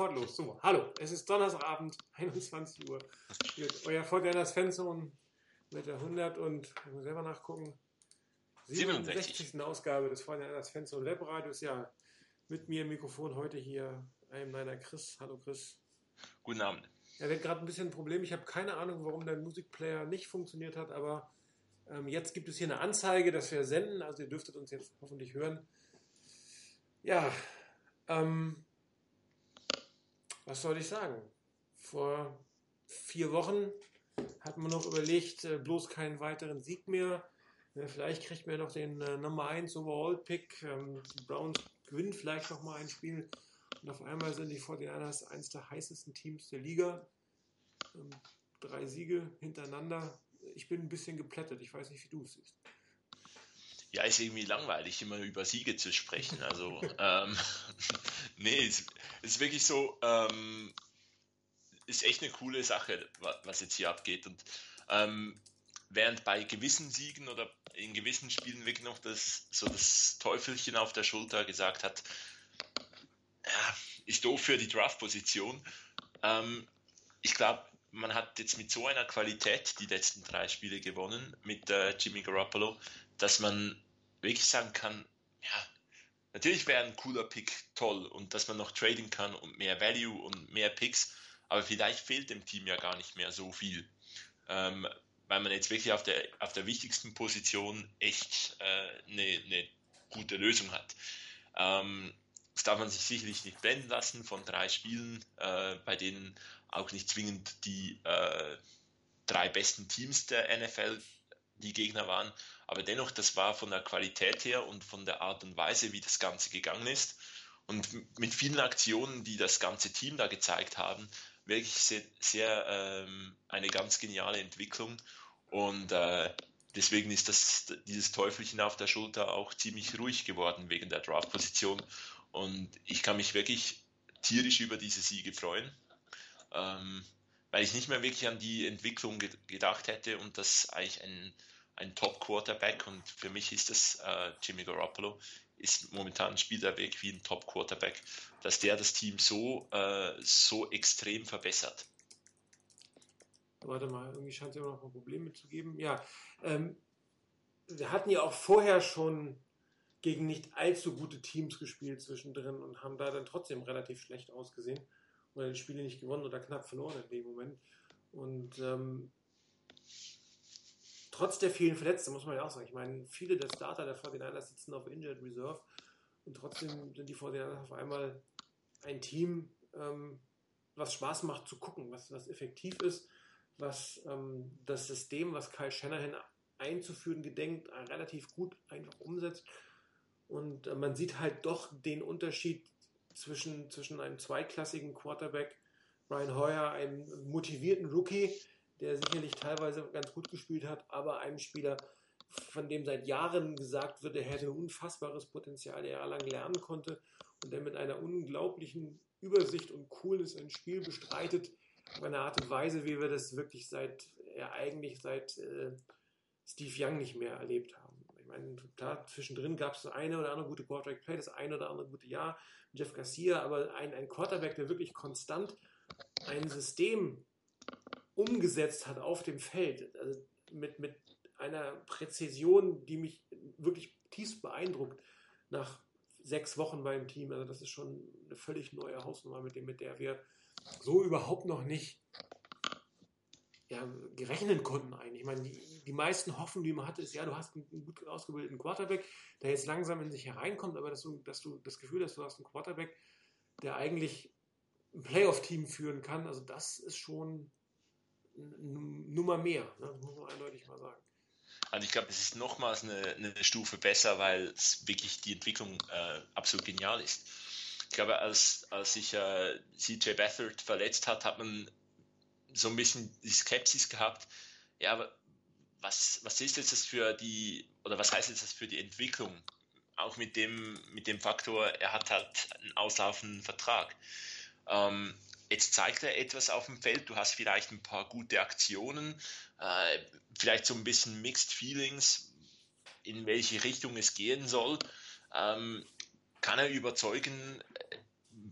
sofort los. So, hallo, es ist Donnerstagabend, 21 Uhr. Euer Fortinanders Fanzone mit der 100 und, ich muss selber nachgucken, 67. 67. Ausgabe des Fortinanders Fanzone Webradios. Ja, mit mir im Mikrofon heute hier einem meiner Chris. Hallo Chris. Guten Abend. Ja, wir haben gerade ein bisschen ein Problem. Ich habe keine Ahnung, warum der Musikplayer nicht funktioniert hat, aber ähm, jetzt gibt es hier eine Anzeige, dass wir senden. Also ihr dürftet uns jetzt hoffentlich hören. Ja, ähm, was soll ich sagen? Vor vier Wochen hat man noch überlegt, äh, bloß keinen weiteren Sieg mehr. Ja, vielleicht kriegt man noch den äh, Nummer 1 Overall Pick. Ähm, die Browns gewinnen vielleicht noch mal ein Spiel. Und auf einmal sind die 49ers eines der heißesten Teams der Liga. Ähm, drei Siege hintereinander. Ich bin ein bisschen geplättet. Ich weiß nicht, wie du es siehst ja, ist irgendwie langweilig, immer über Siege zu sprechen. Also, ähm, nee, es ist wirklich so, ähm, ist echt eine coole Sache, was jetzt hier abgeht. Und ähm, während bei gewissen Siegen oder in gewissen Spielen wirklich noch das, so das Teufelchen auf der Schulter gesagt hat, ja, ist doof für die Draft-Position. Ähm, ich glaube, man hat jetzt mit so einer Qualität die letzten drei Spiele gewonnen mit äh, Jimmy Garoppolo, dass man wirklich sagen kann, ja, natürlich wäre ein cooler Pick toll und dass man noch traden kann und mehr Value und mehr Picks, aber vielleicht fehlt dem Team ja gar nicht mehr so viel. Ähm, weil man jetzt wirklich auf der, auf der wichtigsten Position echt äh, eine, eine gute Lösung hat. Ähm, das darf man sich sicherlich nicht blenden lassen von drei Spielen, äh, bei denen auch nicht zwingend die äh, drei besten Teams der NFL die Gegner waren. Aber dennoch, das war von der Qualität her und von der Art und Weise, wie das Ganze gegangen ist. Und mit vielen Aktionen, die das ganze Team da gezeigt haben, wirklich sehr, sehr ähm, eine ganz geniale Entwicklung. Und äh, deswegen ist das, dieses Teufelchen auf der Schulter auch ziemlich ruhig geworden wegen der Draft-Position. Und ich kann mich wirklich tierisch über diese Siege freuen, ähm, weil ich nicht mehr wirklich an die Entwicklung ge gedacht hätte und das eigentlich ein, ein Top-Quarterback und für mich ist das äh, Jimmy Garoppolo, ist momentan spielt er wirklich wie ein Top-Quarterback, dass der das Team so, äh, so extrem verbessert. Warte mal, irgendwie scheint es immer noch ein Problem mitzugeben. Ja, ähm, wir hatten ja auch vorher schon gegen nicht allzu gute Teams gespielt zwischendrin und haben da dann trotzdem relativ schlecht ausgesehen oder die Spiele nicht gewonnen oder knapp verloren in dem Moment. Und ähm, trotz der vielen Verletzten, muss man ja auch sagen, ich meine, viele der Starter der 49ers sitzen auf Injured Reserve und trotzdem sind die 49ers auf einmal ein Team, ähm, was Spaß macht zu gucken, was, was effektiv ist, was ähm, das System, was Kyle Shanahan einzuführen gedenkt, relativ gut einfach umsetzt. Und äh, man sieht halt doch den Unterschied zwischen, zwischen einem zweiklassigen Quarterback, Brian Hoyer, einem motivierten Rookie, der sicherlich teilweise ganz gut gespielt hat, aber einem Spieler, von dem seit Jahren gesagt wird, er hätte unfassbares Potenzial, der jahrelang lernen konnte und der mit einer unglaublichen Übersicht und Coolness ein Spiel bestreitet, auf eine Art und Weise, wie wir das wirklich seit, ja eigentlich seit äh, Steve Young nicht mehr erlebt haben. Ich meine, klar, zwischendrin gab es eine oder andere gute Quarterback-Play, das eine oder andere gute Jahr, Jeff Garcia, aber ein, ein Quarterback, der wirklich konstant ein System umgesetzt hat auf dem Feld, also mit, mit einer Präzision, die mich wirklich tief beeindruckt nach sechs Wochen beim Team. Also das ist schon eine völlig neue Hausnummer, mit, dem, mit der wir so überhaupt noch nicht ja, gerechnet konnten eigentlich. Ich meine, die, die meisten Hoffnungen, die man hatte, ist, ja, du hast einen, gut ausgebildeten Quarterback, der jetzt langsam in sich hereinkommt, aber dass du, dass du das Gefühl hast, du hast einen Quarterback, der eigentlich ein Playoff-Team führen kann, also das ist schon Nummer mehr, ne? das muss man eindeutig mal sagen. Also ich glaube, es ist nochmals eine, eine Stufe besser, weil es wirklich die Entwicklung äh, absolut genial ist. Ich glaube, als, als sich äh, CJ Beathard verletzt hat, hat man so ein bisschen die Skepsis gehabt, ja, aber was, was ist jetzt das für die, oder was heißt jetzt das für die Entwicklung? Auch mit dem, mit dem Faktor, er hat halt einen auslaufenden Vertrag. Ähm, jetzt zeigt er etwas auf dem Feld, du hast vielleicht ein paar gute Aktionen, äh, vielleicht so ein bisschen Mixed Feelings, in welche Richtung es gehen soll. Ähm, kann er überzeugen,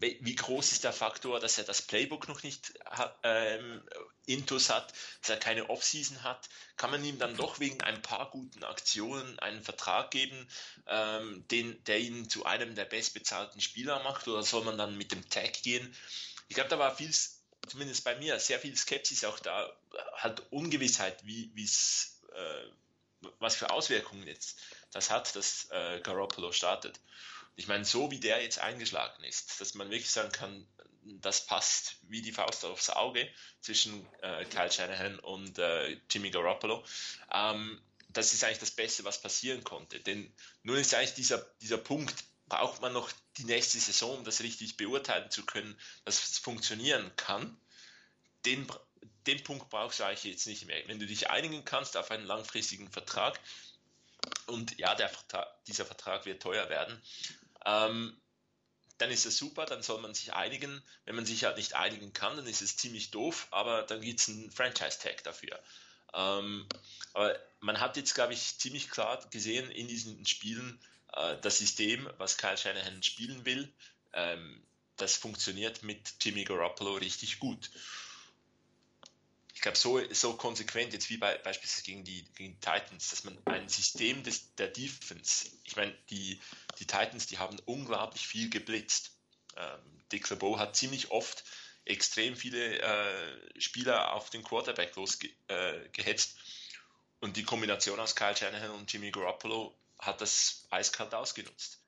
wie groß ist der Faktor, dass er das Playbook noch nicht ähm, intus hat, dass er keine Offseason hat? Kann man ihm dann doch wegen ein paar guten Aktionen einen Vertrag geben, ähm, den, der ihn zu einem der bestbezahlten Spieler macht? Oder soll man dann mit dem Tag gehen? Ich glaube, da war viel, zumindest bei mir, sehr viel Skepsis auch da, halt Ungewissheit, wie es, äh, was für Auswirkungen jetzt das hat, dass äh, Garoppolo startet. Ich meine, so wie der jetzt eingeschlagen ist, dass man wirklich sagen kann, das passt wie die Faust aufs Auge zwischen äh, Kyle Shanahan und äh, Jimmy Garoppolo. Ähm, das ist eigentlich das Beste, was passieren konnte. Denn nun ist eigentlich dieser, dieser Punkt, braucht man noch die nächste Saison, um das richtig beurteilen zu können, dass es funktionieren kann. Den, den Punkt brauchst du eigentlich jetzt nicht mehr. Wenn du dich einigen kannst auf einen langfristigen Vertrag, und ja, Vertrag, dieser Vertrag wird teuer werden, ähm, dann ist es super, dann soll man sich einigen. Wenn man sich halt nicht einigen kann, dann ist es ziemlich doof, aber dann gibt es einen Franchise-Tag dafür. Ähm, aber man hat jetzt, glaube ich, ziemlich klar gesehen in diesen Spielen, das System, was Kyle Shanahan spielen will, ähm, das funktioniert mit Jimmy Garoppolo richtig gut ich glaube, so, so konsequent jetzt wie bei, beispielsweise gegen die, gegen die Titans, dass man ein System des, der Defense, ich meine, die, die Titans, die haben unglaublich viel geblitzt. Ähm, Dick LeBeau hat ziemlich oft extrem viele äh, Spieler auf den Quarterback losgehetzt. Äh, und die Kombination aus Kyle Shanahan und Jimmy Garoppolo hat das eiskalt ausgenutzt.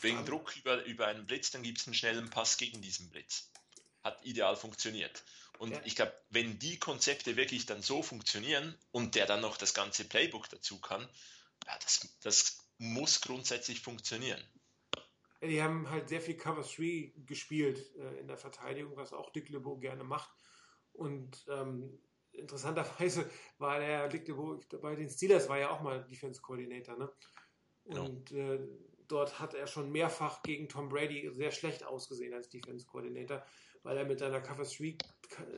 Wegen Druck über, über einen Blitz, dann gibt es einen schnellen Pass gegen diesen Blitz. Hat ideal funktioniert. Und ja. ich glaube, wenn die Konzepte wirklich dann so funktionieren und der dann noch das ganze Playbook dazu kann, ja, das, das muss grundsätzlich funktionieren. Die haben halt sehr viel Cover 3 gespielt äh, in der Verteidigung, was auch Dick LeBeau gerne macht. Und ähm, interessanterweise war der LeBeau bei den Steelers war ja auch mal Defense Coordinator, ne? Genau. Und genau. äh, dort hat er schon mehrfach gegen Tom Brady sehr schlecht ausgesehen als Defense Coordinator weil er mit seiner Cover 3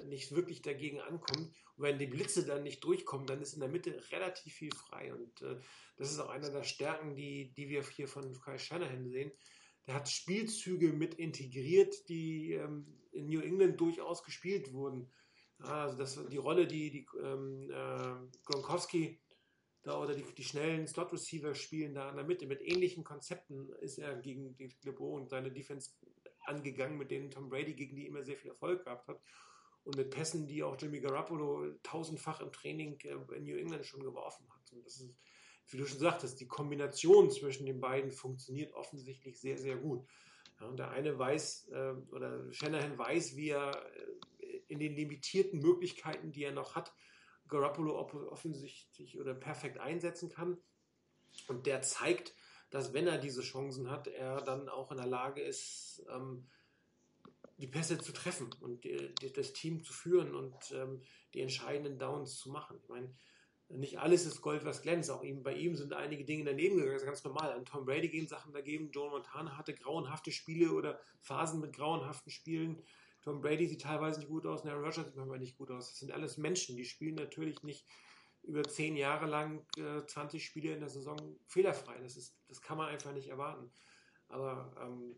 nicht wirklich dagegen ankommt. Und wenn die Blitze dann nicht durchkommen, dann ist in der Mitte relativ viel frei. Und äh, das ist auch einer der Stärken, die, die wir hier von Kai Shanahan sehen. Der hat Spielzüge mit integriert, die ähm, in New England durchaus gespielt wurden. Also das, die Rolle, die, die ähm, äh, Gronkowski da oder die, die schnellen Slot-Receiver spielen da in der Mitte. Mit ähnlichen Konzepten ist er gegen die Lebo und seine Defense angegangen, mit denen Tom Brady gegen die immer sehr viel Erfolg gehabt hat. Und mit Pässen, die auch Jimmy Garoppolo tausendfach im Training äh, in New England schon geworfen hat. Und das ist, wie du schon sagtest, die Kombination zwischen den beiden funktioniert offensichtlich sehr, sehr gut. Ja, und der eine weiß, äh, oder Shanahan weiß, wie er äh, in den limitierten Möglichkeiten, die er noch hat, Garoppolo offensichtlich oder perfekt einsetzen kann. Und der zeigt, dass wenn er diese Chancen hat, er dann auch in der Lage ist, ähm, die Pässe zu treffen und die, das Team zu führen und ähm, die entscheidenden Downs zu machen. Ich meine, nicht alles ist Gold, was glänzt. Auch ihm, bei ihm sind einige Dinge daneben gegangen. Das ist ganz normal. An Tom Brady gehen Sachen dagegen. Joe Montana hatte grauenhafte Spiele oder Phasen mit grauenhaften Spielen. Tom Brady sieht teilweise nicht gut aus. Aaron Rodgers sieht manchmal nicht gut aus. Das sind alles Menschen. Die spielen natürlich nicht über zehn Jahre lang äh, 20 Spiele in der Saison fehlerfrei. Das, ist, das kann man einfach nicht erwarten. Aber ähm,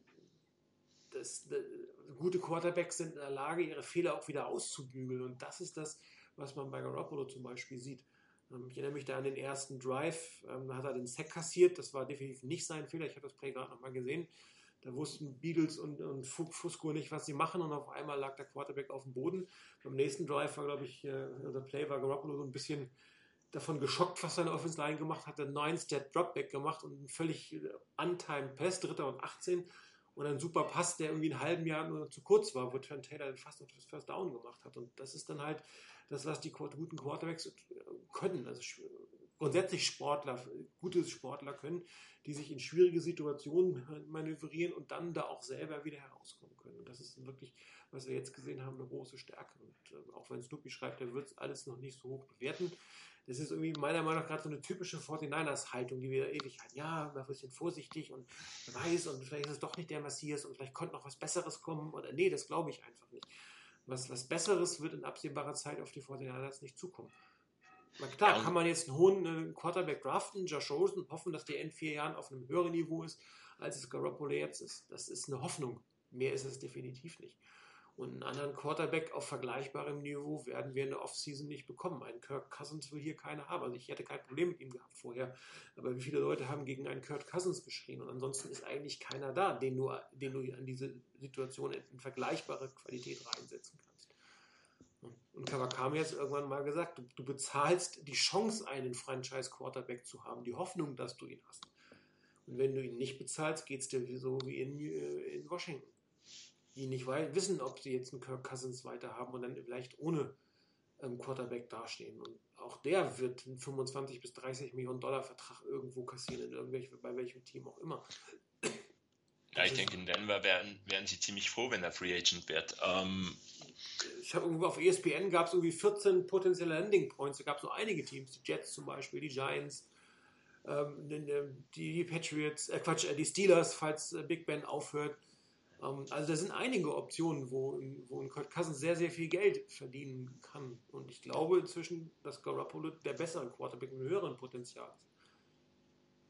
das, das, gute Quarterbacks sind in der Lage, ihre Fehler auch wieder auszubügeln. Und das ist das, was man bei Garoppolo zum Beispiel sieht. Ähm, ich erinnere mich da an den ersten Drive, ähm, da hat er den Sack kassiert. Das war definitiv nicht sein Fehler. Ich habe das Play gerade nochmal gesehen. Da wussten Beagles und, und Fusco nicht, was sie machen und auf einmal lag der Quarterback auf dem Boden. Beim nächsten Drive war, glaube ich, äh, Play war Garoppolo so ein bisschen davon geschockt, was seine Offense Line gemacht hat, einen neuen Stat Dropback gemacht und einen völlig untimed Pass, dritter und 18 und ein super Pass, der irgendwie einen halben Jahr nur zu kurz war, wo Trent Taylor fast auf das First Down gemacht hat. Und das ist dann halt das, was die guten Quarterbacks können. Also grundsätzlich Sportler, gute Sportler können, die sich in schwierige Situationen manövrieren und dann da auch selber wieder herauskommen können. Und das ist wirklich, was wir jetzt gesehen haben, eine große Stärke. Und äh, auch wenn Snoopy schreibt, er wird es alles noch nicht so hoch bewerten, das ist irgendwie meiner Meinung nach gerade so eine typische 49ers-Haltung, die wir ewig hatten. Ja, mal ein vorsichtig und weiß und vielleicht ist es doch nicht der Messias und vielleicht konnte noch was Besseres kommen. Oder nee, das glaube ich einfach nicht. Was, was Besseres wird in absehbarer Zeit auf die 49ers nicht zukommen. Na klar, ja. kann man jetzt einen hohen äh, Quarterback draften, Josh Rosen, hoffen, dass der in vier Jahren auf einem höheren Niveau ist, als es Garoppolo jetzt ist. Das ist eine Hoffnung. mehr ist es definitiv nicht. Und einen anderen Quarterback auf vergleichbarem Niveau werden wir in der Offseason nicht bekommen. Ein Kirk Cousins will hier keiner haben. Also ich hätte kein Problem mit ihm gehabt vorher. Aber wie viele Leute haben gegen einen Kirk Cousins geschrien? Und ansonsten ist eigentlich keiner da, den du, den du an diese Situation in vergleichbare Qualität reinsetzen kannst. Und Kawakami hat es irgendwann mal gesagt, du, du bezahlst die Chance, einen Franchise-Quarterback zu haben, die Hoffnung, dass du ihn hast. Und wenn du ihn nicht bezahlst, geht es dir so wie in, äh, in Washington die nicht wissen, ob sie jetzt einen Kirk Cousins weiter haben und dann vielleicht ohne ähm, Quarterback dastehen. Und auch der wird einen 25 bis 30 Millionen Dollar Vertrag irgendwo kassieren, in irgendwelche, bei welchem Team auch immer. Ja, ich denke, in Denver wären, wären sie ziemlich froh, wenn er Free Agent wird. Ähm, ich habe irgendwo auf ESPN gab es irgendwie 14 potenzielle Landing Points. Da gab es so einige Teams, die Jets zum Beispiel, die Giants, ähm, die, Patriots, äh Quatsch, äh, die Steelers, falls äh, Big Ben aufhört. Ähm, also da sind einige Optionen, wo, wo ein Kurt Cousins sehr, sehr viel Geld verdienen kann. Und ich glaube inzwischen, dass Garoppolo der bessere Quarterback mit höheren Potenzial ist.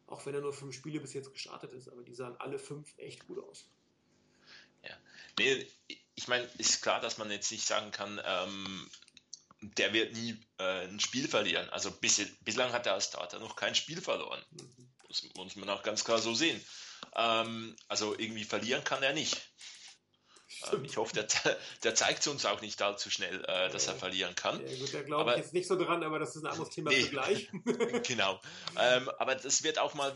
Auch wenn er nur fünf Spiele bis jetzt gestartet ist, aber die sahen alle fünf echt gut aus. Ja, nee, ich meine, ist klar, dass man jetzt nicht sagen kann, ähm, der wird nie äh, ein Spiel verlieren. Also bis, bislang hat er als Starter noch kein Spiel verloren. Mhm. Das muss man auch ganz klar so sehen. Ähm, also irgendwie verlieren kann er nicht. Ähm, ich hoffe, der, der zeigt es uns auch nicht allzu schnell, äh, dass er verlieren kann. Ja, gut, da glaube ich jetzt nicht so dran, aber das ist ein anderes Thema nee, gleich. genau. Ähm, aber das wird auch mal,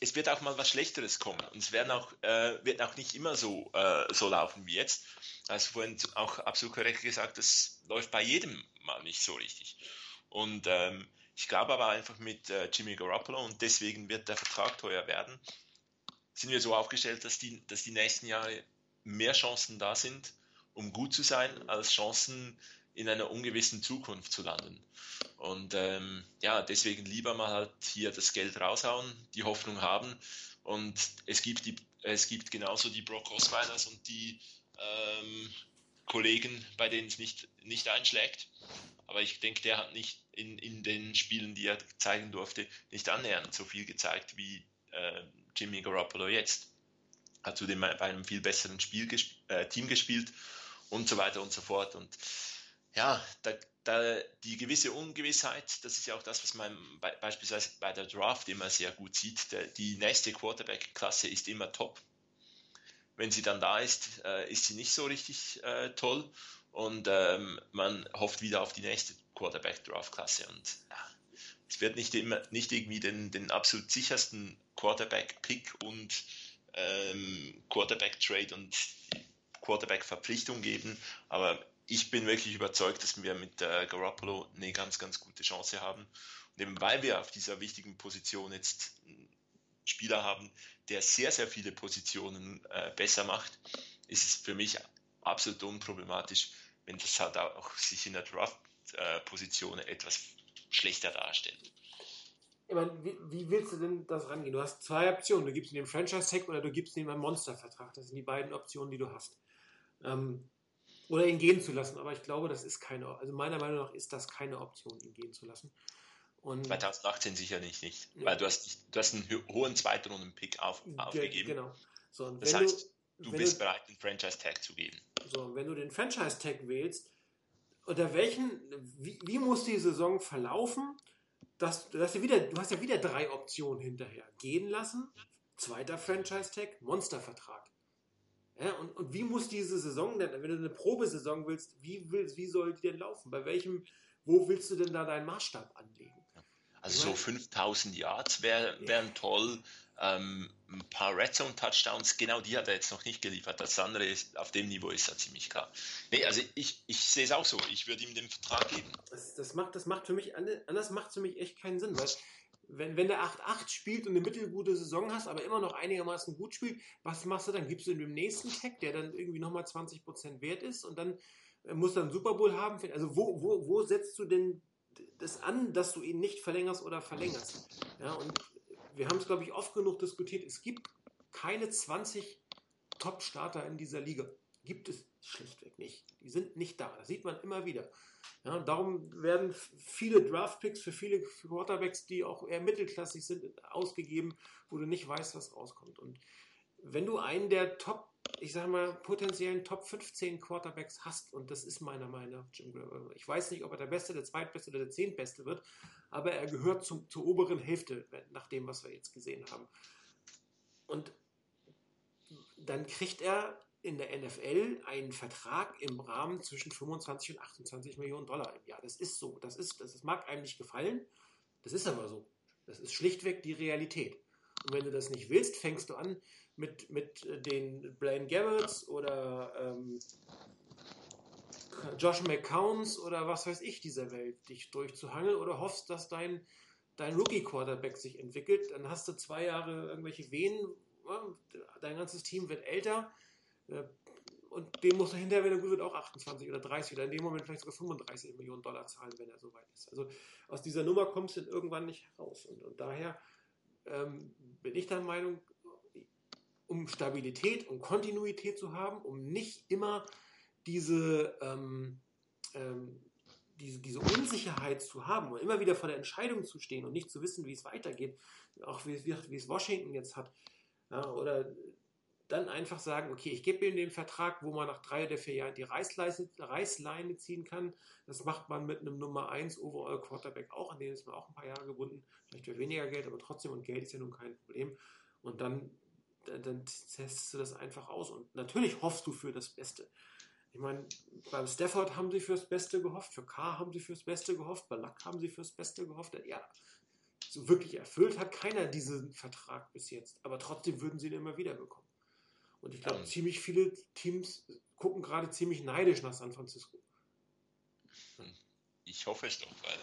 es wird auch mal was Schlechteres kommen. Und es werden auch, äh, wird auch nicht immer so, äh, so laufen wie jetzt. Also vorhin auch absolut korrekt gesagt, das läuft bei jedem mal nicht so richtig. Und ähm, ich glaube aber einfach mit äh, Jimmy Garoppolo und deswegen wird der Vertrag teuer werden sind wir so aufgestellt, dass die, dass die nächsten Jahre mehr Chancen da sind, um gut zu sein, als Chancen in einer ungewissen Zukunft zu landen. Und ähm, ja, deswegen lieber mal halt hier das Geld raushauen, die Hoffnung haben. Und es gibt, die, es gibt genauso die Brock Osweilers und die ähm, Kollegen, bei denen es nicht, nicht einschlägt. Aber ich denke, der hat nicht in, in den Spielen, die er zeigen durfte, nicht annähernd so viel gezeigt wie äh, Jimmy Garoppolo jetzt. Hat zudem bei einem viel besseren Spiel gesp äh, Team gespielt und so weiter und so fort. Und ja, da, da, die gewisse Ungewissheit, das ist ja auch das, was man bei, beispielsweise bei der Draft immer sehr gut sieht. Der, die nächste Quarterback-Klasse ist immer top. Wenn sie dann da ist, äh, ist sie nicht so richtig äh, toll und ähm, man hofft wieder auf die nächste Quarterback-Draft-Klasse. Und ja, es wird nicht immer nicht irgendwie den, den absolut sichersten Quarterback-Pick und ähm, Quarterback-Trade und Quarterback-Verpflichtung geben. Aber ich bin wirklich überzeugt, dass wir mit äh, Garoppolo eine ganz, ganz gute Chance haben. Und eben weil wir auf dieser wichtigen Position jetzt einen Spieler haben, der sehr, sehr viele Positionen äh, besser macht, ist es für mich absolut unproblematisch, wenn das halt auch sich in der Draft-Position äh, etwas schlechter darstellt. Ich meine, wie, wie, willst du denn das rangehen? Du hast zwei Optionen. Du gibst ihm den Franchise-Tag oder du gibst ihm einen Monster-Vertrag. Das sind die beiden Optionen, die du hast. Ähm, oder ihn gehen zu lassen. Aber ich glaube, das ist keine, also meiner Meinung nach ist das keine Option, ihn gehen zu lassen. Und 2018 sicherlich nicht, ja. weil du hast, du hast einen hohen zweiten Runden-Pick auf, aufgegeben. Genau. So, das heißt, du, du bist du, bereit, den Franchise-Tag zu geben. So, wenn du den Franchise-Tag wählst, unter welchen, wie, wie muss die Saison verlaufen, dass, dass du, wieder, du hast ja wieder drei Optionen hinterher. Gehen lassen, zweiter Franchise-Tag, Monstervertrag. Ja, und, und wie muss diese Saison denn, wenn du eine Probesaison willst, wie, willst, wie soll die denn laufen? Bei welchem, wo willst du denn da deinen Maßstab anlegen? Also so 5000 Yards wär, wären toll, ähm, ein paar Red Zone Touchdowns, genau die hat er jetzt noch nicht geliefert. Das andere ist, auf dem Niveau ist er ziemlich klar. Nee, also ich, ich sehe es auch so. Ich würde ihm den Vertrag geben. Das, das, macht, das macht für mich, anders macht für mich echt keinen Sinn, weil wenn, wenn der 8-8 spielt und eine mittelgute Saison hast, aber immer noch einigermaßen gut spielt, was machst du dann? Gibst du ihm den nächsten Tag, der dann irgendwie nochmal 20% wert ist und dann äh, muss dann Super Bowl haben? Also wo, wo, wo setzt du denn das an, dass du ihn nicht verlängerst oder verlängerst? Ja, und wir haben es, glaube ich, oft genug diskutiert. Es gibt keine 20 Top-Starter in dieser Liga. Gibt es schlichtweg nicht. Die sind nicht da. Das sieht man immer wieder. Ja, darum werden viele Draft-Picks für viele Quarterbacks, die auch eher mittelklassig sind, ausgegeben, wo du nicht weißt, was rauskommt. Und wenn du einen der Top ich sag mal, potenziellen Top 15 Quarterbacks hast, und das ist meiner Meinung nach Jim Graham. Ich weiß nicht, ob er der Beste, der Zweitbeste oder der Zehntbeste wird, aber er gehört zum, zur oberen Hälfte, nach dem, was wir jetzt gesehen haben. Und dann kriegt er in der NFL einen Vertrag im Rahmen zwischen 25 und 28 Millionen Dollar im Jahr. Das ist so. Das, ist, das mag einem nicht gefallen. Das ist aber so. Das ist schlichtweg die Realität. Und wenn du das nicht willst, fängst du an, mit, mit den Blaine Garretts oder ähm, Josh McCowns oder was weiß ich dieser Welt dich durchzuhangeln oder hoffst, dass dein, dein Rookie-Quarterback sich entwickelt. Dann hast du zwei Jahre irgendwelche Venen, dein ganzes Team wird älter äh, und dem muss er hinterher, wenn er gut wird, auch 28 oder 30 oder in dem Moment vielleicht sogar 35 Millionen Dollar zahlen, wenn er soweit ist. Also aus dieser Nummer kommst du irgendwann nicht heraus. Und, und daher ähm, bin ich der Meinung, um Stabilität und Kontinuität zu haben, um nicht immer diese, ähm, ähm, diese, diese Unsicherheit zu haben und immer wieder vor der Entscheidung zu stehen und nicht zu wissen, wie es weitergeht, auch wie, wie, wie es Washington jetzt hat. Ja, oder dann einfach sagen, okay, ich gebe ihm den Vertrag, wo man nach drei oder vier Jahren die Reißleine ziehen kann. Das macht man mit einem Nummer 1 Overall Quarterback auch, an den ist man auch ein paar Jahre gebunden, vielleicht für weniger Geld, aber trotzdem, und Geld ist ja nun kein Problem. Und dann, dann, testest du das einfach aus. Und natürlich hoffst du für das Beste. Ich meine, beim Stafford haben sie fürs Beste gehofft, für K haben sie fürs Beste gehofft, bei Luck haben sie fürs Beste gehofft. Ja, so wirklich erfüllt hat keiner diesen Vertrag bis jetzt. Aber trotzdem würden sie ihn immer wieder bekommen. Und ich glaube, ja. ziemlich viele Teams gucken gerade ziemlich neidisch nach San Francisco. Hm. Ich hoffe es doch, weil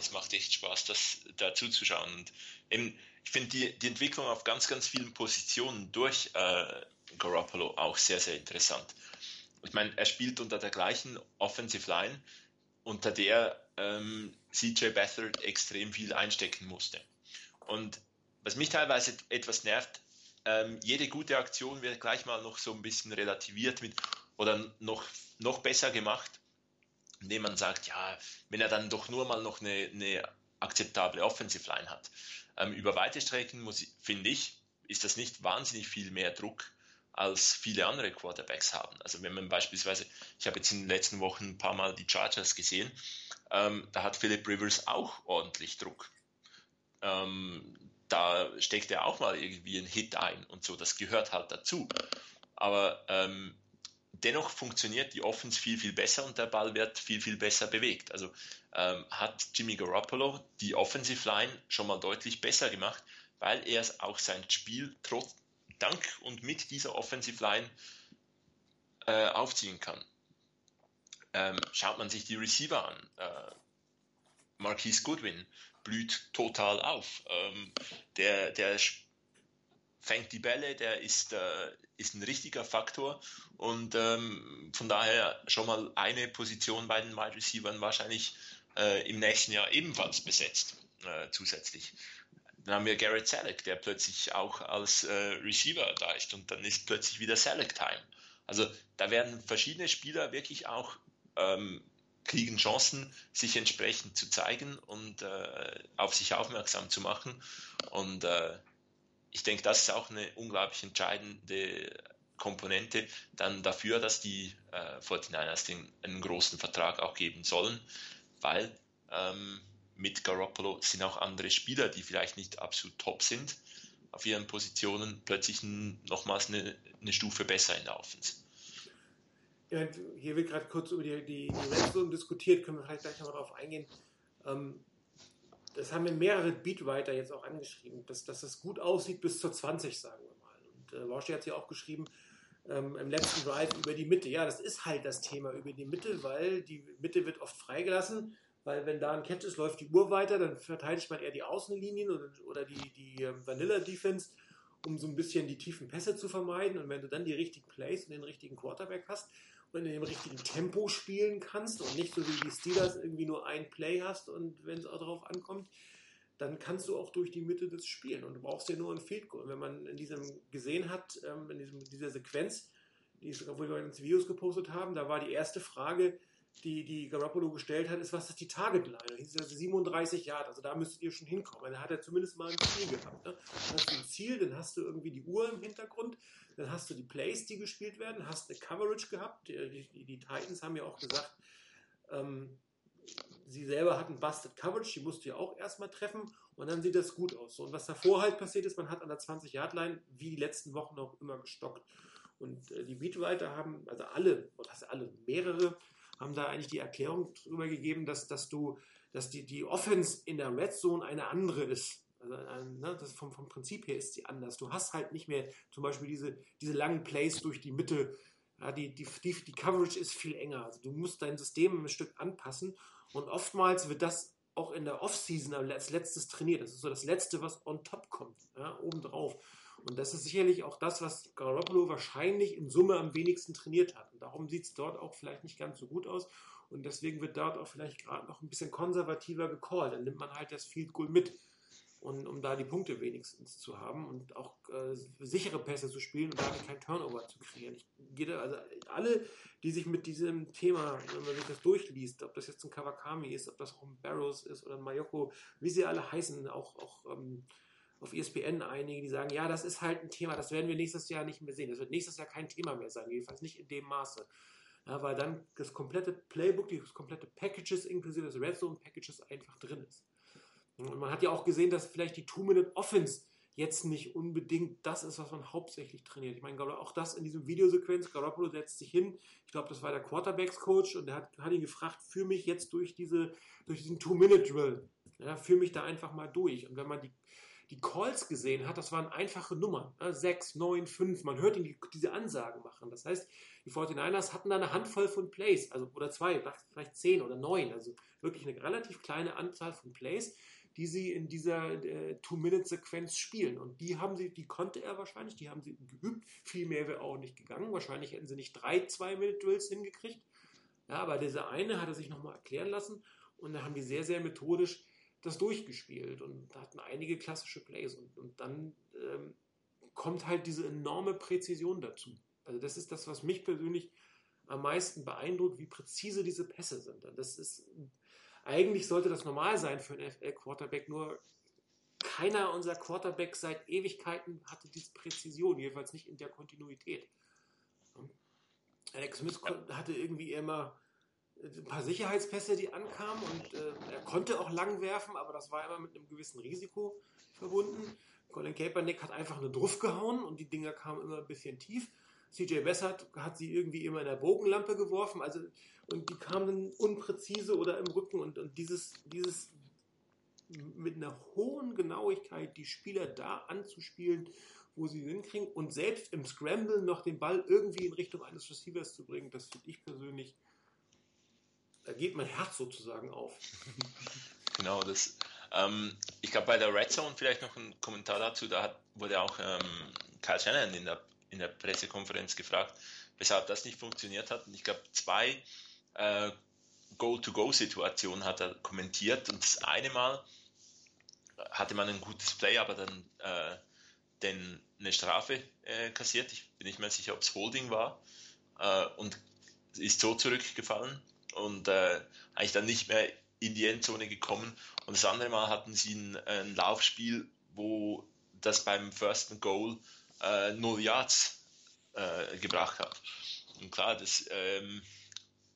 es macht echt Spaß, das da zuzuschauen. Und eben, ich finde die, die Entwicklung auf ganz, ganz vielen Positionen durch äh, Garoppolo auch sehr, sehr interessant. Ich meine, er spielt unter der gleichen Offensive Line, unter der ähm, CJ Beathard extrem viel einstecken musste. Und was mich teilweise etwas nervt, ähm, jede gute Aktion wird gleich mal noch so ein bisschen relativiert mit oder noch, noch besser gemacht, indem man sagt, ja, wenn er dann doch nur mal noch eine, eine akzeptable Offensive Line hat. Ähm, über weite Strecken muss finde ich, ist das nicht wahnsinnig viel mehr Druck als viele andere Quarterbacks haben. Also wenn man beispielsweise, ich habe jetzt in den letzten Wochen ein paar Mal die Chargers gesehen, ähm, da hat Philip Rivers auch ordentlich Druck. Ähm, da steckt er auch mal irgendwie einen Hit ein und so, das gehört halt dazu. Aber ähm, dennoch funktioniert die Offense viel, viel besser und der Ball wird viel, viel besser bewegt. Also ähm, hat Jimmy Garoppolo die Offensive Line schon mal deutlich besser gemacht, weil er auch sein Spiel trotz, dank und mit dieser Offensive Line äh, aufziehen kann. Ähm, schaut man sich die Receiver an, äh, Marquise Goodwin, blüht total auf. Ähm, der, der fängt die Bälle, der ist, äh, ist ein richtiger Faktor und ähm, von daher schon mal eine Position bei den Wide Receivers wahrscheinlich äh, im nächsten Jahr ebenfalls besetzt äh, zusätzlich. Dann haben wir Garrett Selleck, der plötzlich auch als äh, Receiver da ist und dann ist plötzlich wieder Selleck Time. Also da werden verschiedene Spieler wirklich auch ähm, kriegen Chancen, sich entsprechend zu zeigen und äh, auf sich aufmerksam zu machen. Und äh, ich denke, das ist auch eine unglaublich entscheidende Komponente dann dafür, dass die äh, 49ers den, einen großen Vertrag auch geben sollen, weil ähm, mit Garoppolo sind auch andere Spieler, die vielleicht nicht absolut top sind, auf ihren Positionen plötzlich nochmals eine, eine Stufe besser in der Offense. Ja, hier wird gerade kurz über die, die, die Red Zone diskutiert, können wir vielleicht gleich nochmal darauf eingehen. Ähm, das haben mir mehrere Beatwriter jetzt auch angeschrieben, dass, dass das gut aussieht bis zur 20, sagen wir mal. Und äh, Washi hat ja auch geschrieben, ähm, im letzten Drive über die Mitte. Ja, das ist halt das Thema über die Mitte, weil die Mitte wird oft freigelassen, weil wenn da ein Catch ist, läuft die Uhr weiter, dann verteidigt man eher die Außenlinien oder, oder die, die ähm, Vanilla Defense um so ein bisschen die tiefen Pässe zu vermeiden. Und wenn du dann die richtigen Plays und den richtigen Quarterback hast, und in dem richtigen Tempo spielen kannst und nicht so wie die Steelers irgendwie nur ein Play hast und wenn es auch darauf ankommt, dann kannst du auch durch die Mitte des spielen und du brauchst ja nur ein Field Goal. Wenn man in diesem gesehen hat, ähm, in diesem, dieser Sequenz, die wo wir uns Videos gepostet haben, da war die erste Frage, die, die Garoppolo gestellt hat, ist, was ist die Target-Line? Da hieß es 37 Yard, also da müsstet ihr schon hinkommen. Da hat er zumindest mal ein Ziel gehabt. Ne? Dann hast du ein Ziel, dann hast du irgendwie die Uhr im Hintergrund, dann hast du die Plays, die gespielt werden, hast eine Coverage gehabt. Die, die, die Titans haben ja auch gesagt, ähm, sie selber hatten Busted Coverage, die musste ja auch erstmal treffen und dann sieht das gut aus. Und was davor halt passiert ist, man hat an der 20-Yard-Line wie die letzten Wochen auch immer gestockt. Und äh, die Beatwriter haben, also alle, oder hast alle, mehrere, haben da eigentlich die Erklärung darüber gegeben, dass, dass du, dass die, die Offense in der Red Zone eine andere ist. Also, ne, das vom, vom Prinzip her ist sie anders. Du hast halt nicht mehr zum Beispiel diese, diese langen Plays durch die Mitte. Ja, die, die, die, die Coverage ist viel enger. Also du musst dein System ein Stück anpassen. Und oftmals wird das auch in der Offseason als letztes trainiert. Das ist so das Letzte, was on top kommt, ja, obendrauf. Und das ist sicherlich auch das, was Garoppolo wahrscheinlich in Summe am wenigsten trainiert hat. Und darum sieht es dort auch vielleicht nicht ganz so gut aus. Und deswegen wird dort auch vielleicht gerade noch ein bisschen konservativer gecallt. Dann nimmt man halt das Field Goal mit. Und um da die Punkte wenigstens zu haben und auch äh, sichere Pässe zu spielen und damit kein Turnover zu kreieren. Ich gehe also alle, die sich mit diesem Thema, wenn man sich das durchliest, ob das jetzt ein Kawakami ist, ob das auch ein Barrows ist oder ein Mayoko, wie sie alle heißen, auch, auch ähm, auf ESPN einige, die sagen, ja, das ist halt ein Thema, das werden wir nächstes Jahr nicht mehr sehen. Das wird nächstes Jahr kein Thema mehr sein, jedenfalls nicht in dem Maße. Ja, weil dann das komplette Playbook, das komplette Packages inklusive des Red Zone Packages einfach drin ist. Und man hat ja auch gesehen, dass vielleicht die Two-Minute-Offense jetzt nicht unbedingt das ist, was man hauptsächlich trainiert. Ich meine, auch das in diesem Videosequenz, Garoppolo setzt sich hin, ich glaube, das war der Quarterbacks-Coach und der hat, hat ihn gefragt, führ mich jetzt durch, diese, durch diesen Two-Minute-Drill. Ja, führ mich da einfach mal durch. Und wenn man die, die Calls gesehen hat, das waren einfache Nummern. Ne? 6, 9, 5. Man hört ihn die, diese Ansagen machen. Das heißt, die 49ers hatten da eine Handvoll von Plays, also oder zwei, vielleicht zehn oder neun. Also wirklich eine relativ kleine Anzahl von Plays, die sie in dieser äh, Two-Minute-Sequenz spielen. Und die haben sie, die konnte er wahrscheinlich, die haben sie geübt. Viel mehr wäre auch nicht gegangen. Wahrscheinlich hätten sie nicht drei Zwei-Minute-Drills hingekriegt. Ja, aber dieser eine hat er sich nochmal erklären lassen und da haben die sehr, sehr methodisch das durchgespielt und hatten einige klassische Plays und, und dann ähm, kommt halt diese enorme Präzision dazu. Also das ist das, was mich persönlich am meisten beeindruckt, wie präzise diese Pässe sind. Das ist eigentlich sollte das normal sein für einen NFL-Quarterback, nur keiner unserer Quarterbacks seit Ewigkeiten hatte diese Präzision, jedenfalls nicht in der Kontinuität. Alex Smith hatte irgendwie immer ein paar Sicherheitspässe, die ankamen und äh, er konnte auch lang werfen, aber das war immer mit einem gewissen Risiko verbunden. Colin Kaepernick hat einfach eine Druff gehauen und die Dinger kamen immer ein bisschen tief. CJ Bessert hat sie irgendwie immer in der Bogenlampe geworfen, also und die kamen unpräzise oder im Rücken und, und dieses, dieses mit einer hohen Genauigkeit die Spieler da anzuspielen, wo sie hinkriegen und selbst im Scramble noch den Ball irgendwie in Richtung eines Receivers zu bringen, das finde ich persönlich da geht mein Herz sozusagen auf. Genau, das. Ähm, ich glaube, bei der Red Zone vielleicht noch ein Kommentar dazu. Da hat, wurde auch ähm, Kyle Shannon in der, in der Pressekonferenz gefragt, weshalb das nicht funktioniert hat. Und ich glaube, zwei äh, Goal-to-Go-Situationen hat er kommentiert. Und das eine Mal hatte man ein gutes Play, aber dann äh, den, eine Strafe äh, kassiert. Ich bin nicht mehr sicher, ob es Holding war. Äh, und ist so zurückgefallen und äh, eigentlich dann nicht mehr in die Endzone gekommen. Und das andere Mal hatten sie ein, ein Laufspiel, wo das beim First Goal äh, null Yards äh, gebracht hat. Und klar, das ähm,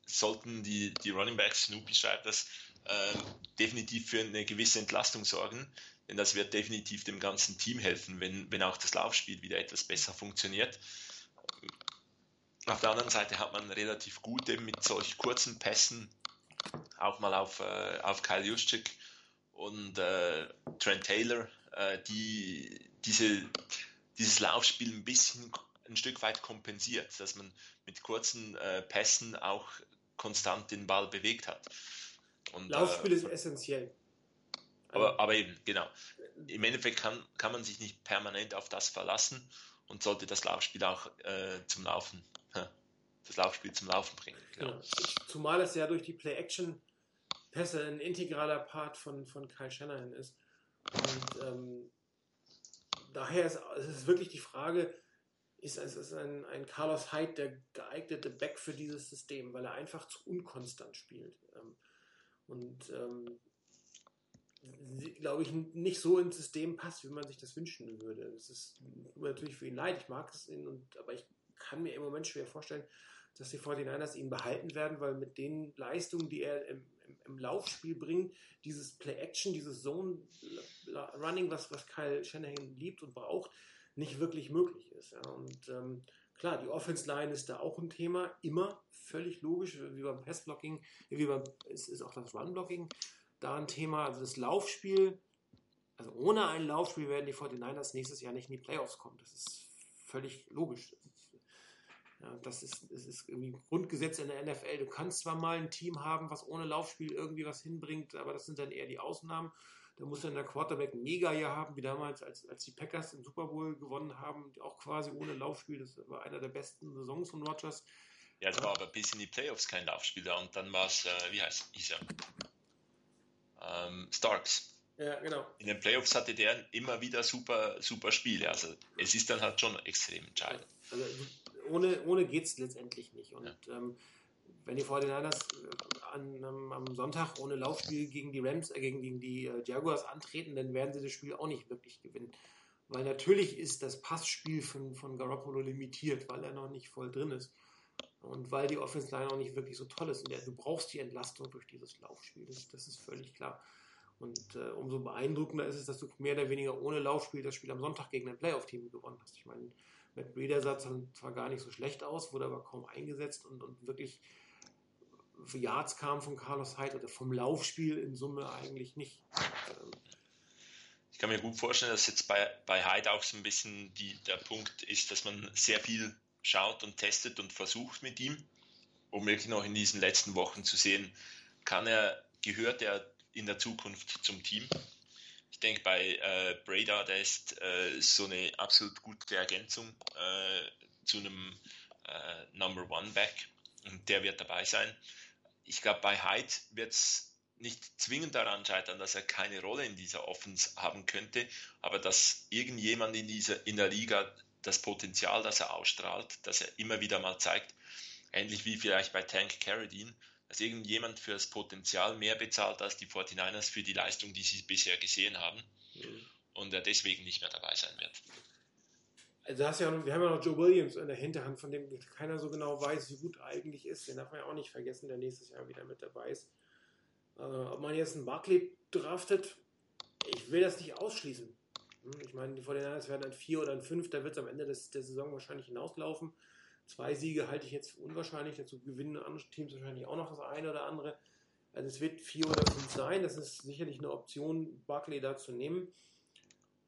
sollten die, die Running Backs, Snoopy schreibt das, äh, definitiv für eine gewisse Entlastung sorgen, denn das wird definitiv dem ganzen Team helfen, wenn, wenn auch das Laufspiel wieder etwas besser funktioniert. Auf der anderen Seite hat man relativ gute mit solch kurzen Pässen auch mal auf, äh, auf Kyle Juszczyk und äh, Trent Taylor, äh, die diese, dieses Laufspiel ein bisschen ein Stück weit kompensiert, dass man mit kurzen äh, Pässen auch konstant den Ball bewegt hat. Und, Laufspiel äh, ist essentiell. Aber, aber eben, genau. Im Endeffekt kann, kann man sich nicht permanent auf das verlassen und sollte das Laufspiel auch äh, zum Laufen das Laufspiel zum Laufen bringen. Genau. Zumal es ja durch die Play-Action-Pässe ein integraler Part von, von Kyle Shanahan ist. Und ähm, daher ist es wirklich die Frage, ist, ist, ist ein, ein Carlos Hyde der geeignete Back für dieses System, weil er einfach zu unkonstant spielt. Ähm, und ähm, glaube ich, nicht so ins System passt, wie man sich das wünschen würde. Das ist natürlich für ihn leid, ich mag es ihn, und, aber ich kann mir im Moment schwer vorstellen, dass die 49ers ihn behalten werden, weil mit den Leistungen, die er im, im, im Laufspiel bringt, dieses Play-Action, dieses Zone-Running, was, was Kyle Shanahan liebt und braucht, nicht wirklich möglich ist. Ja. Und ähm, klar, die Offense-Line ist da auch ein Thema, immer völlig logisch, wie beim Pass-Blocking, wie beim, ist, ist auch das Run-Blocking da ein Thema. Also das Laufspiel, also ohne ein Laufspiel werden die 49ers nächstes Jahr nicht in die Playoffs kommen. Das ist völlig logisch. Ja, das ist, das ist irgendwie Grundgesetz in der NFL. Du kannst zwar mal ein Team haben, was ohne Laufspiel irgendwie was hinbringt, aber das sind dann eher die Ausnahmen. Da muss dann der Quarterback ein Mega-Jahr haben, wie damals, als, als die Packers im Super Bowl gewonnen haben, auch quasi ohne Laufspiel. Das war einer der besten Saisons von Rogers. Ja, es war aber bis in die Playoffs kein Laufspiel da und dann war es, äh, wie heißt er? Ähm, Starks. Ja, genau. In den Playoffs hatte der immer wieder super, super Spiele. Also es ist dann halt schon extrem entscheidend. Also ohne, ohne geht es letztendlich nicht. Und ja. ähm, wenn die 49ers äh, an, am, am, Sonntag ohne Laufspiel gegen die Rams, äh, gegen, gegen die äh, Jaguars antreten, dann werden sie das Spiel auch nicht wirklich gewinnen. Weil natürlich ist das Passspiel von, von Garoppolo limitiert, weil er noch nicht voll drin ist. Und weil die Offense Line auch nicht wirklich so toll ist. Und du brauchst die Entlastung durch dieses Laufspiel. Das, das ist völlig klar. Und äh, umso beeindruckender ist es, dass du mehr oder weniger ohne Laufspiel das Spiel am Sonntag gegen ein Playoff-Team gewonnen hast. Ich meine, Matt Breeder sah zwar gar nicht so schlecht aus, wurde aber kaum eingesetzt und, und wirklich Yards kam von Carlos Hyde oder vom Laufspiel in Summe eigentlich nicht. Ich kann mir gut vorstellen, dass jetzt bei, bei Hyde auch so ein bisschen die, der Punkt ist, dass man sehr viel schaut und testet und versucht mit ihm, um wirklich noch in diesen letzten Wochen zu sehen, kann er, gehört er in der Zukunft zum Team? denke, bei äh, Breda, der ist äh, so eine absolut gute Ergänzung äh, zu einem äh, Number One Back und der wird dabei sein. Ich glaube, bei Hyde wird es nicht zwingend daran scheitern, dass er keine Rolle in dieser Offense haben könnte, aber dass irgendjemand in, dieser, in der Liga das Potenzial, das er ausstrahlt, das er immer wieder mal zeigt, ähnlich wie vielleicht bei Tank Carradine, dass irgendjemand für das Potenzial mehr bezahlt als die 49ers für die Leistung, die sie bisher gesehen haben mhm. und er deswegen nicht mehr dabei sein wird. Also hast ja noch, wir haben ja noch Joe Williams in der Hinterhand, von dem keiner so genau weiß, wie gut er eigentlich ist. Den darf man ja auch nicht vergessen, der nächstes Jahr wieder mit dabei ist. Äh, ob man jetzt einen Barkley draftet, ich will das nicht ausschließen. Hm, ich meine, die 49ers werden ein 4 oder ein 5, da wird es am Ende des, der Saison wahrscheinlich hinauslaufen. Zwei Siege halte ich jetzt für unwahrscheinlich. Dazu gewinnen andere Teams wahrscheinlich auch noch das eine oder andere. Also es wird vier oder fünf sein. Das ist sicherlich eine Option, Barkley da zu nehmen.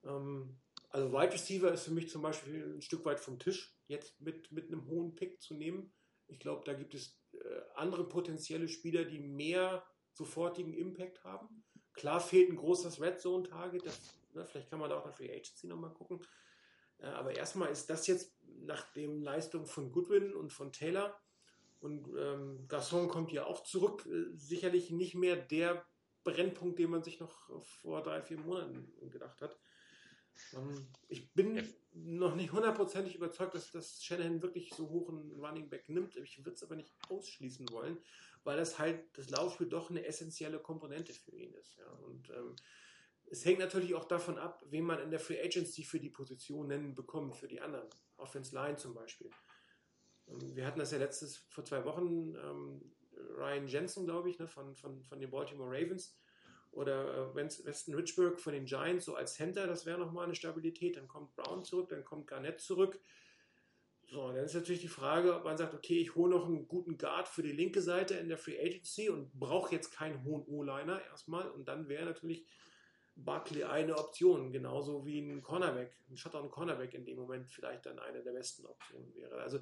Ähm, also Wide Receiver ist für mich zum Beispiel ein Stück weit vom Tisch, jetzt mit, mit einem hohen Pick zu nehmen. Ich glaube, da gibt es äh, andere potenzielle Spieler, die mehr sofortigen Impact haben. Klar fehlt ein großes Red Zone Target. Das, ne, vielleicht kann man da auch nach Free Agency nochmal gucken. Äh, aber erstmal ist das jetzt nach den Leistungen von Goodwin und von Taylor und ähm, Gasson kommt ja auch zurück, äh, sicherlich nicht mehr der Brennpunkt, den man sich noch vor drei, vier Monaten gedacht hat. Ähm, ich bin ja. noch nicht hundertprozentig überzeugt, dass das Shanahan wirklich so hoch einen Running Back nimmt. Ich würde es aber nicht ausschließen wollen, weil das halt das Laufspiel doch eine essentielle Komponente für ihn ist. Ja. Und ähm, es hängt natürlich auch davon ab, wen man in der Free Agency für die Positionen bekommt, für die anderen. Offense Line zum Beispiel. Ähm, wir hatten das ja letztes, vor zwei Wochen, ähm, Ryan Jensen, glaube ich, ne, von, von, von den Baltimore Ravens oder äh, Weston Richburg von den Giants, so als Center, das wäre nochmal eine Stabilität. Dann kommt Brown zurück, dann kommt Garnett zurück. So, dann ist natürlich die Frage, ob man sagt, okay, ich hole noch einen guten Guard für die linke Seite in der Free Agency und brauche jetzt keinen hohen O-Liner erstmal. Und dann wäre natürlich Barkley eine Option, genauso wie ein Cornerback, ein Shutdown Cornerback in dem Moment vielleicht dann eine der besten Optionen wäre. Also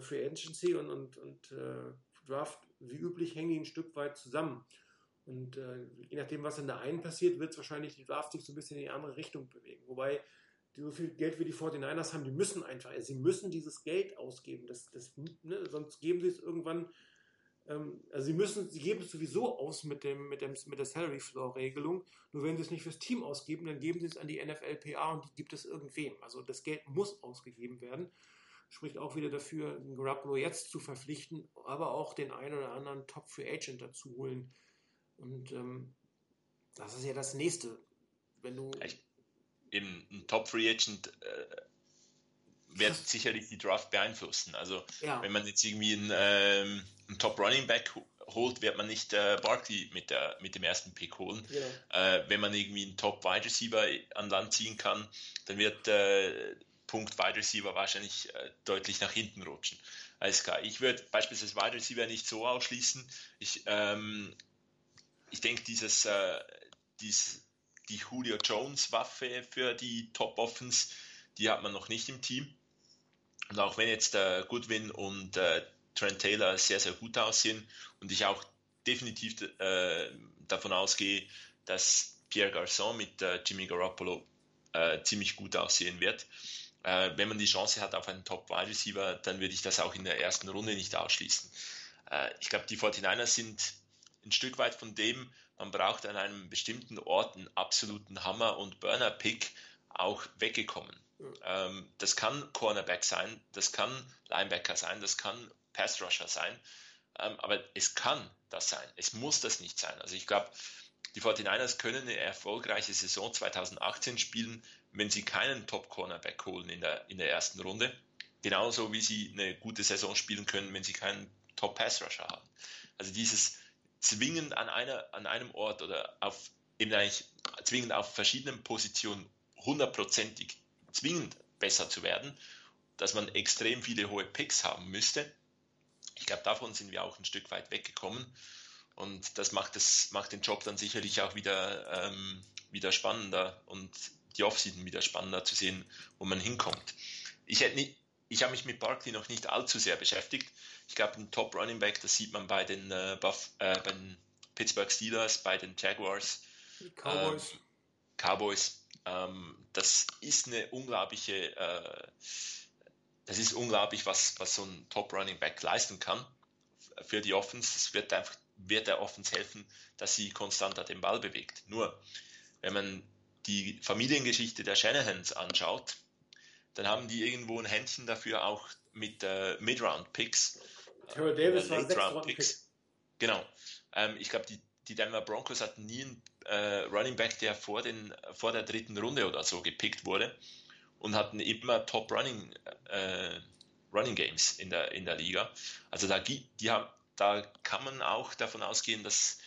Free Agency und, und, und äh, Draft, wie üblich, hängen ein Stück weit zusammen. Und äh, je nachdem, was in der einen passiert, wird es wahrscheinlich die Draft sich so ein bisschen in die andere Richtung bewegen. Wobei so viel Geld wie die 49ers haben, die müssen einfach, sie müssen dieses Geld ausgeben. Das, das, ne, sonst geben sie es irgendwann also sie müssen, sie geben es sowieso aus mit, dem, mit, dem, mit der Salary Floor Regelung. Nur wenn sie es nicht fürs Team ausgeben, dann geben sie es an die NFLPA und die gibt es irgendwem. Also das Geld muss ausgegeben werden. Spricht auch wieder dafür, Garoppolo jetzt zu verpflichten, aber auch den einen oder anderen Top Free Agent dazu holen. Und ähm, das ist ja das nächste. Wenn du. Eben ein Top Free Agent äh, wird sicherlich die Draft beeinflussen. Also ja. wenn man jetzt irgendwie einen, ähm, einen, Top Running Back holt, wird man nicht äh, Barkley mit, der, mit dem ersten Pick holen. Ja. Äh, wenn man irgendwie einen Top Wide Receiver an Land ziehen kann, dann wird äh, Punkt Wide Receiver wahrscheinlich äh, deutlich nach hinten rutschen. Alles klar. Ich würde beispielsweise Wide Receiver nicht so ausschließen. Ich, ähm, ich denke, dieses, äh, dies, die Julio Jones Waffe für die Top Offense, die hat man noch nicht im Team. Und auch wenn jetzt äh, Goodwin und äh, Trent Taylor sehr, sehr gut aussehen und ich auch definitiv äh, davon ausgehe, dass Pierre Garçon mit äh, Jimmy Garoppolo äh, ziemlich gut aussehen wird. Äh, wenn man die Chance hat auf einen Top-Wide Receiver, dann würde ich das auch in der ersten Runde nicht ausschließen. ich glaube, die 49ers sind ein Stück weit von dem, man braucht an einem bestimmten Ort einen absoluten Hammer- und Burner-Pick auch weggekommen. Ähm, das kann Cornerback sein, das kann Linebacker sein, das kann Pass Rusher sein, ähm, aber es kann das sein. Es muss das nicht sein. Also ich glaube, die 49ers können eine erfolgreiche Saison 2018 spielen, wenn sie keinen Top-Cornerback holen in der, in der ersten Runde. Genauso wie sie eine gute Saison spielen können, wenn sie keinen Top-Pass-Rusher haben. Also dieses zwingend an, einer, an einem Ort oder auf, eben eigentlich zwingend auf verschiedenen Positionen hundertprozentig zwingend besser zu werden, dass man extrem viele hohe Picks haben müsste. Ich glaube, davon sind wir auch ein Stück weit weggekommen. Und das macht, das macht den Job dann sicherlich auch wieder, ähm, wieder spannender und die Offseason wieder spannender zu sehen, wo man hinkommt. Ich, ich habe mich mit Barkley noch nicht allzu sehr beschäftigt. Ich glaube, ein Top Running Back, das sieht man bei den, äh, Buff, äh, bei den Pittsburgh Steelers, bei den Jaguars, Cowboys. Ähm, Cowboys. Ähm, das ist eine unglaubliche, äh, das ist unglaublich, was, was so ein Top Running Back leisten kann für die Offense. Es wird einfach, wird der Offense helfen, dass sie konstanter den Ball bewegt. Nur, wenn man die Familiengeschichte der Shanahans anschaut, dann haben die irgendwo ein Händchen dafür auch mit äh, Mid-Round-Picks. Terrell Davis äh, war sechs Picks. Genau. Ähm, ich glaube, die, die Denver Broncos hatten nie einen äh, Running Back, der vor, den, vor der dritten Runde oder so gepickt wurde und hatten immer Top Running, äh, Running Games in der, in der Liga. Also da, die haben, da kann man auch davon ausgehen, dass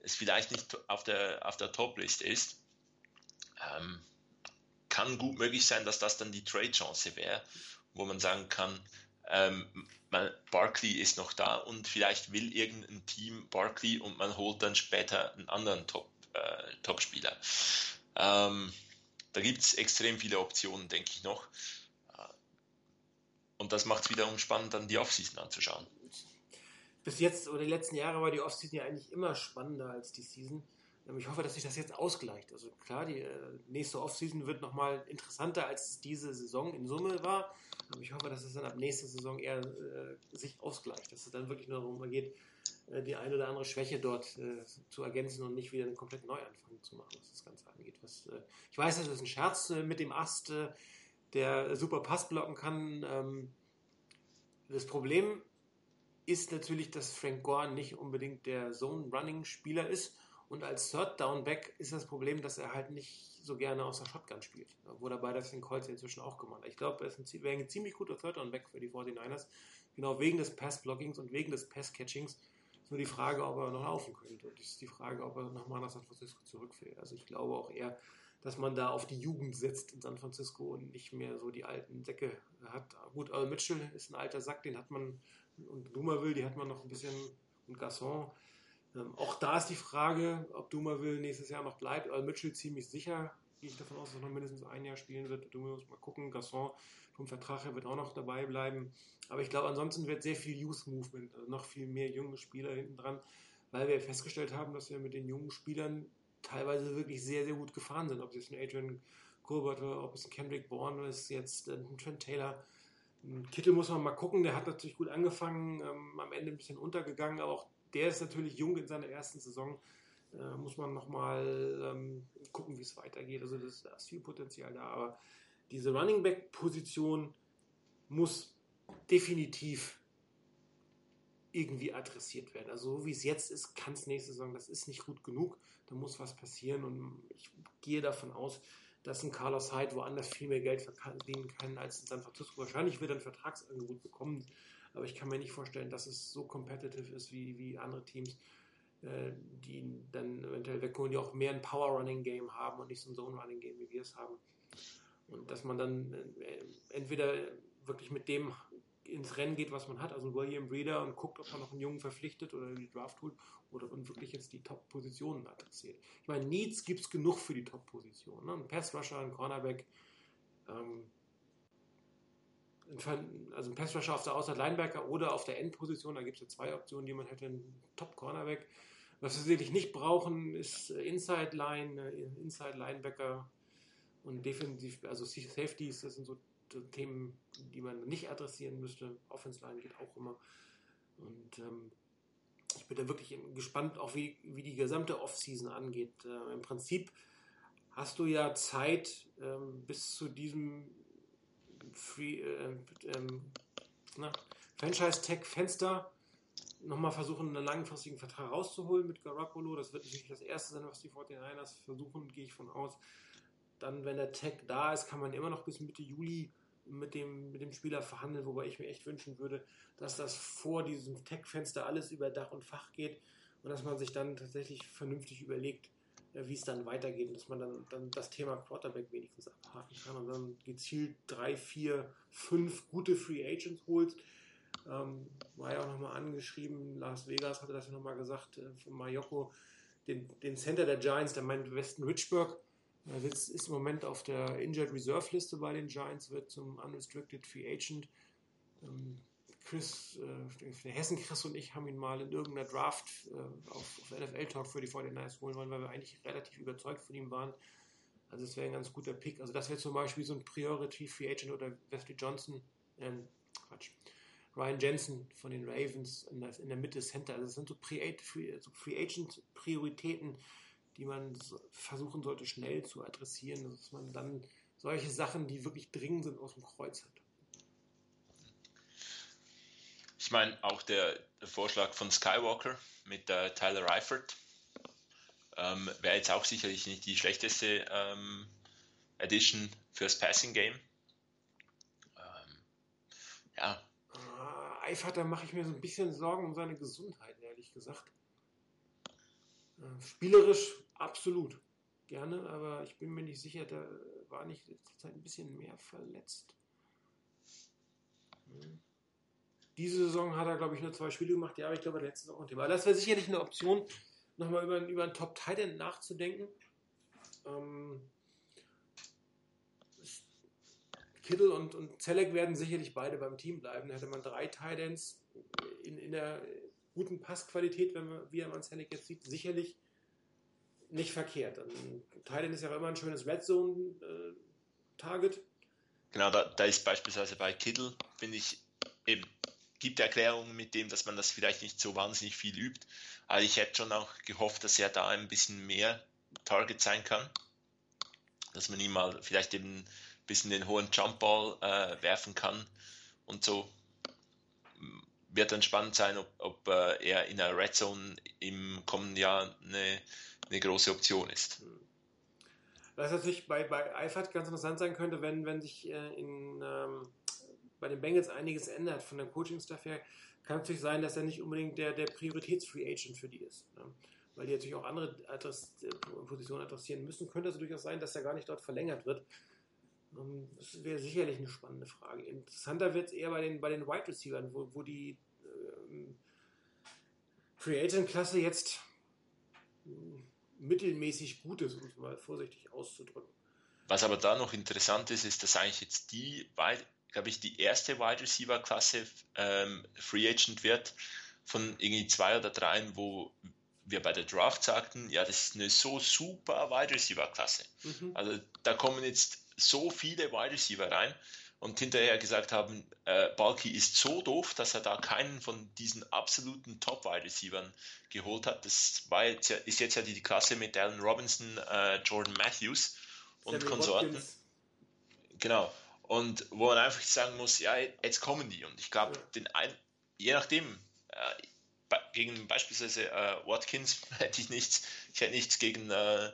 es vielleicht nicht auf der, auf der Top-List ist. Ähm, kann gut möglich sein, dass das dann die Trade-Chance wäre, wo man sagen kann, ähm, Barkley ist noch da und vielleicht will irgendein Team Barkley und man holt dann später einen anderen Top, äh, Top-Spieler. Ähm, da gibt es extrem viele Optionen, denke ich noch. Und das macht es wiederum spannend, dann die Offseason anzuschauen. Bis jetzt oder die letzten Jahre war die Offseason ja eigentlich immer spannender als die Season. Ähm, ich hoffe, dass sich das jetzt ausgleicht. Also klar, die äh, nächste Offseason wird nochmal interessanter, als diese Saison in Summe war. Aber ich hoffe, dass es dann ab nächster Saison eher äh, sich ausgleicht, dass es dann wirklich nur darum geht, die eine oder andere Schwäche dort äh, zu ergänzen und nicht wieder einen komplett Neuanfang zu machen, was das Ganze angeht. Was, äh, ich weiß, das ist ein Scherz äh, mit dem Ast, äh, der super Pass blocken kann. Ähm, das Problem ist natürlich, dass Frank Gore nicht unbedingt der Zone-Running-Spieler ist. Und als Third Down Back ist das Problem, dass er halt nicht so gerne aus der Shotgun spielt. Wo dabei das den Colts inzwischen auch gemacht hat. Ich glaube, er wäre ein ziemlich guter Third Down Back für die 49ers. Genau wegen des Pass-Blockings und wegen des Pass-Catchings nur die Frage, ob er noch laufen könnte. Und es ist die Frage, ob er nochmal nach San Francisco zurückfällt. Also ich glaube auch eher, dass man da auf die Jugend setzt in San Francisco und nicht mehr so die alten Säcke hat. Gut, Earl Mitchell ist ein alter Sack, den hat man, und Dumerville, die hat man noch ein bisschen, und Gasson. Ähm, auch da ist die Frage, ob Dumerville nächstes Jahr noch bleibt. Earl Mitchell ziemlich sicher, gehe ich davon aus, dass er noch mindestens ein Jahr spielen wird. Du musst mal gucken, Gasson vom Vertrag her wird auch noch dabei bleiben. Aber ich glaube, ansonsten wird sehr viel Youth Movement, also noch viel mehr junge Spieler hinten dran, weil wir festgestellt haben, dass wir mit den jungen Spielern teilweise wirklich sehr, sehr gut gefahren sind. Ob es jetzt ein Adrian Gilbert oder ob es ein Kendrick Bourne ist, jetzt ein Trent Taylor. Kittel muss man mal gucken, der hat natürlich gut angefangen, ähm, am Ende ein bisschen untergegangen, aber auch der ist natürlich jung in seiner ersten Saison. Äh, muss man nochmal ähm, gucken, wie es weitergeht. Also das, da ist viel Potenzial da, aber diese Running Back Position muss definitiv irgendwie adressiert werden. Also so wie es jetzt ist, kann es nächste Saison, das ist nicht gut genug. Da muss was passieren und ich gehe davon aus, dass ein Carlos Hyde woanders viel mehr Geld verdienen kann als in San Francisco. Wahrscheinlich wird er ein Vertragsangebot bekommen, aber ich kann mir nicht vorstellen, dass es so competitive ist wie, wie andere Teams, äh, die dann eventuell wegholen, die auch mehr ein Power-Running-Game haben und nicht so ein Zone-Running-Game, wie wir es haben. Und dass man dann äh, entweder wirklich mit dem ins Rennen geht, was man hat, also William Breeder und guckt, ob man noch einen Jungen verpflichtet oder die Draft holt oder man wirklich jetzt die Top-Positionen adressiert. Ich meine, Needs gibt es genug für die Top-Positionen. Ne? Ein Pass-Rusher, ein Cornerback, ähm, also ein Pass-Rusher auf der Outside Linebacker oder auf der Endposition, da gibt es ja zwei Optionen, die man hätte, ein Top-Cornerback. Was wir sicherlich nicht brauchen, ist Inside-Line, äh, Inside-Linebacker und defensiv, also Safeties, das sind so Themen, die man nicht adressieren müsste. Offense Line geht auch immer. Und ähm, ich bin da wirklich gespannt, auch wie, wie die gesamte Offseason angeht. Äh, Im Prinzip hast du ja Zeit ähm, bis zu diesem Free, äh, ähm, Franchise-Tag-Fenster nochmal versuchen, einen langfristigen Vertrag rauszuholen mit Garoppolo. Das wird natürlich das erste sein, was die 49ers versuchen, gehe ich von aus. Dann, wenn der Tag da ist, kann man immer noch bis Mitte Juli mit dem, mit dem Spieler verhandeln, wobei ich mir echt wünschen würde, dass das vor diesem Tech-Fenster alles über Dach und Fach geht und dass man sich dann tatsächlich vernünftig überlegt, äh, wie es dann weitergeht und dass man dann, dann das Thema Quarterback wenigstens abhaken kann und dann gezielt drei, vier, fünf gute Free Agents holt. Ähm, war ja auch nochmal angeschrieben, Las Vegas hatte das ja nochmal gesagt, äh, von Mayoko, den, den Center der Giants, der meint Weston Richburg, er ist, ist im Moment auf der Injured Reserve Liste bei den Giants, wird zum Unrestricted Free Agent. Ähm, Chris, äh, der Hessen Chris und ich haben ihn mal in irgendeiner Draft äh, auf, auf NFL Talk für die 49ers holen wollen, weil wir eigentlich relativ überzeugt von ihm waren. Also es wäre ein ganz guter Pick. Also das wäre zum Beispiel so ein Priority Free Agent oder Wesley Johnson, ähm, Quatsch, Ryan Jensen von den Ravens in der, in der Mitte Center. Also das sind so Free, Free Agent Prioritäten, die man versuchen sollte schnell zu adressieren, dass man dann solche Sachen, die wirklich dringend sind, aus dem Kreuz hat. Ich meine, auch der, Vorschlag von Skywalker mit äh, Tyler Eifert ähm, wäre jetzt auch sicherlich nicht die schlechteste ähm, Edition fürs Passing Game. Ähm, ja. Ah, Eifert, da mache ich mir so ein bisschen Sorgen um seine Gesundheit, ehrlich gesagt. Äh, spielerisch absolut gerne, aber ich bin mir nicht sicher, da war nicht ein bisschen mehr verletzt. Diese Saison hat er, glaube ich, nur zwei Spiele gemacht. Ja, aber ich glaube, letzte Saison ein Thema. Das wäre sicherlich eine Option, nochmal über, über einen Top Titan nachzudenken. Ähm, Kittel und, und Zelek werden sicherlich beide beim Team bleiben. Da hätte man drei Titans in, in der guten Passqualität, wenn man, wie man Zelek jetzt sieht, sicherlich nicht verkehrt. Thailand ist ja immer ein schönes Red Zone-Target. Äh, genau, da, da, ist beispielsweise bei Kittel, finde ich, eben, gibt Erklärungen mit dem, dass man das vielleicht nicht so wahnsinnig viel übt. Aber ich hätte schon auch gehofft, dass er da ein bisschen mehr Target sein kann. Dass man ihm mal vielleicht eben ein bisschen den hohen Jumpball äh, werfen kann und so. Wird dann spannend sein, ob, ob äh, er in der Red Zone im kommenden Jahr eine eine große Option ist. Was natürlich bei, bei Eifert ganz interessant sein könnte, wenn, wenn sich äh, in, ähm, bei den Bengals einiges ändert von der Coaching-Staff her, kann natürlich sein, dass er nicht unbedingt der, der Prioritäts-Free Agent für die ist. Ne? Weil die natürlich auch andere Adress äh, Positionen adressieren müssen. Könnte es durchaus sein, dass er gar nicht dort verlängert wird. Ähm, das wäre sicherlich eine spannende Frage. Interessanter wird es eher bei den, bei den Wide Receivers, wo, wo die ähm, Free Agent-Klasse jetzt mittelmäßig gut ist, um es mal vorsichtig auszudrücken. Was aber da noch interessant ist, ist, dass eigentlich jetzt die, glaube ich, die erste Wide Receiver Klasse ähm, Free Agent wird von irgendwie zwei oder dreien, wo wir bei der Draft sagten, ja, das ist eine so super Wide Receiver Klasse. Mhm. Also da kommen jetzt so viele Wide Receiver rein und hinterher gesagt haben, äh, Balky ist so doof, dass er da keinen von diesen absoluten Top-Wide-Receivern geholt hat. Das war jetzt ja, ist jetzt ja die Klasse mit Allen Robinson, äh, Jordan Matthews und Sammy Konsorten. Watkins. Genau. Und wo man einfach sagen muss, ja, jetzt kommen die. Und ich glaube, ja. je nachdem, äh, gegen beispielsweise äh, Watkins hätte ich nichts, ich hätte nichts gegen äh,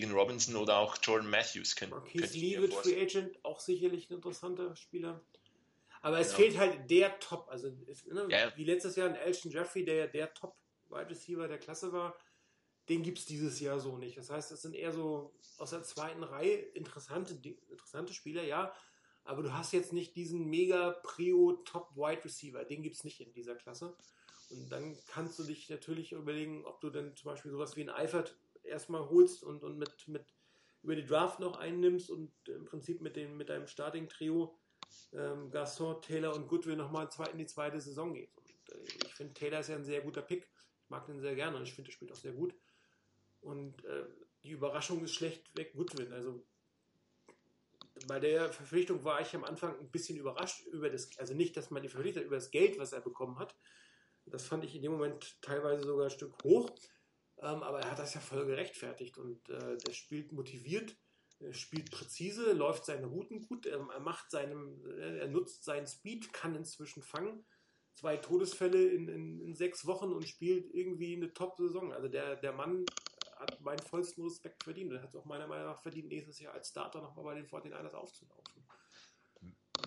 gegen Robinson oder auch Jordan Matthews. Könnt, Marquise Lee wird Free Agent, auch sicherlich ein interessanter Spieler. Aber es genau. fehlt halt der Top, also ist, ne, ja. wie letztes Jahr ein Elton Jeffrey, der ja der Top Wide Receiver der Klasse war, den gibt es dieses Jahr so nicht. Das heißt, es sind eher so aus der zweiten Reihe interessante, interessante Spieler, ja, aber du hast jetzt nicht diesen mega Prio Top Wide Receiver, den gibt es nicht in dieser Klasse. Und dann kannst du dich natürlich überlegen, ob du dann zum Beispiel sowas wie ein Eifert erstmal holst und, und mit, mit über die Draft noch einnimmst und im Prinzip mit, den, mit deinem Starting-Trio ähm, Gaston, Taylor und Goodwill nochmal in die zweite Saison geht. Und, äh, ich finde, Taylor ist ja ein sehr guter Pick. Ich mag den sehr gerne und ich finde, er spielt auch sehr gut. Und äh, die Überraschung ist schlechtweg Goodwin. Also bei der Verpflichtung war ich am Anfang ein bisschen überrascht über das, also nicht, dass man die verpflichtet über das Geld, was er bekommen hat. Das fand ich in dem Moment teilweise sogar ein Stück hoch. Ähm, aber er hat das ja voll gerechtfertigt und äh, der spielt motiviert, spielt präzise, läuft seine Routen gut, er, er macht seinem, äh, er nutzt seinen Speed, kann inzwischen fangen. Zwei Todesfälle in, in, in sechs Wochen und spielt irgendwie eine Top-Saison. Also der, der Mann hat meinen vollsten Respekt verdient. Er hat es auch meiner Meinung nach verdient, nächstes Jahr als Starter nochmal bei den 49ers aufzulaufen.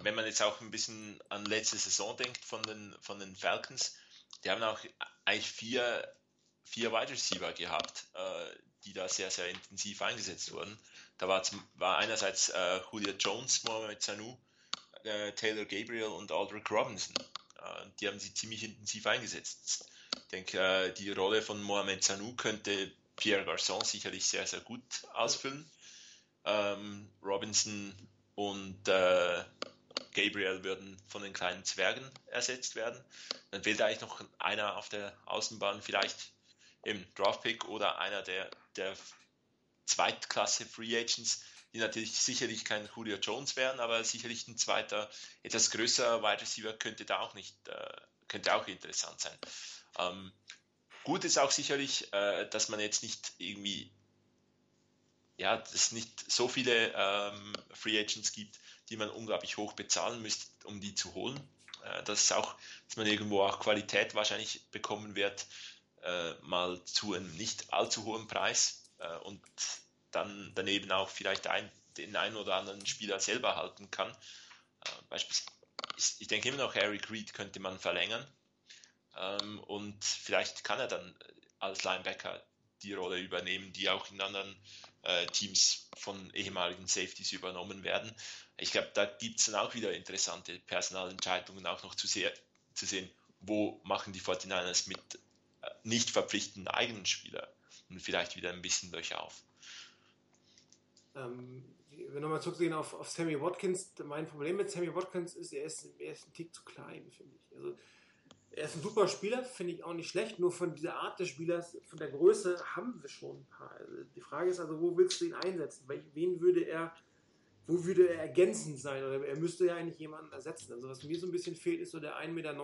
Wenn man jetzt auch ein bisschen an letzte Saison denkt von den, von den Falcons, die haben auch eigentlich vier vier Wide Receiver gehabt, äh, die da sehr, sehr intensiv eingesetzt wurden. Da war, zum, war einerseits äh, Julio Jones, Mohamed Sanu, äh, Taylor Gabriel und Aldrich Robinson. Äh, die haben sie ziemlich intensiv eingesetzt. Ich denke, äh, die Rolle von Mohamed Sanu könnte Pierre Garçon sicherlich sehr, sehr gut ausfüllen. Ähm, Robinson und äh, Gabriel würden von den kleinen Zwergen ersetzt werden. Dann fehlt eigentlich noch einer auf der Außenbahn, vielleicht im Draftpick oder einer der, der Zweitklasse Free Agents, die natürlich sicherlich kein Julio Jones wären, aber sicherlich ein zweiter, etwas größerer Wide Receiver könnte da auch nicht, äh, könnte auch interessant sein. Ähm, gut ist auch sicherlich, äh, dass man jetzt nicht irgendwie, ja, es nicht so viele ähm, Free Agents gibt, die man unglaublich hoch bezahlen müsste, um die zu holen. Äh, das ist auch, dass man irgendwo auch Qualität wahrscheinlich bekommen wird, äh, mal zu einem nicht allzu hohen Preis äh, und dann daneben auch vielleicht ein, den einen oder anderen Spieler selber halten kann. Äh, beispielsweise, ich, ich, denke immer noch, Eric Reed könnte man verlängern ähm, und vielleicht kann er dann als Linebacker die Rolle übernehmen, die auch in anderen äh, Teams von ehemaligen Safeties übernommen werden. Ich glaube, da gibt es dann auch wieder interessante Personalentscheidungen auch noch zu, sehr, zu sehen, wo machen die 49ers mit nicht verpflichtenden eigenen Spieler und vielleicht wieder ein bisschen durchauf. Ähm, wenn wir nochmal zurücksehen auf, auf Sammy Watkins, mein Problem mit Sammy Watkins ist, er ist, er ist ein Tick zu klein, finde ich. Also, er ist ein super Spieler, finde ich auch nicht schlecht, nur von dieser Art des Spielers, von der Größe haben wir schon ein paar. Also die Frage ist also, wo willst du ihn einsetzen? Wen würde er, wo würde er ergänzend sein? Oder er müsste ja eigentlich jemanden ersetzen. Also was mir so ein bisschen fehlt, ist so der 1,90 Meter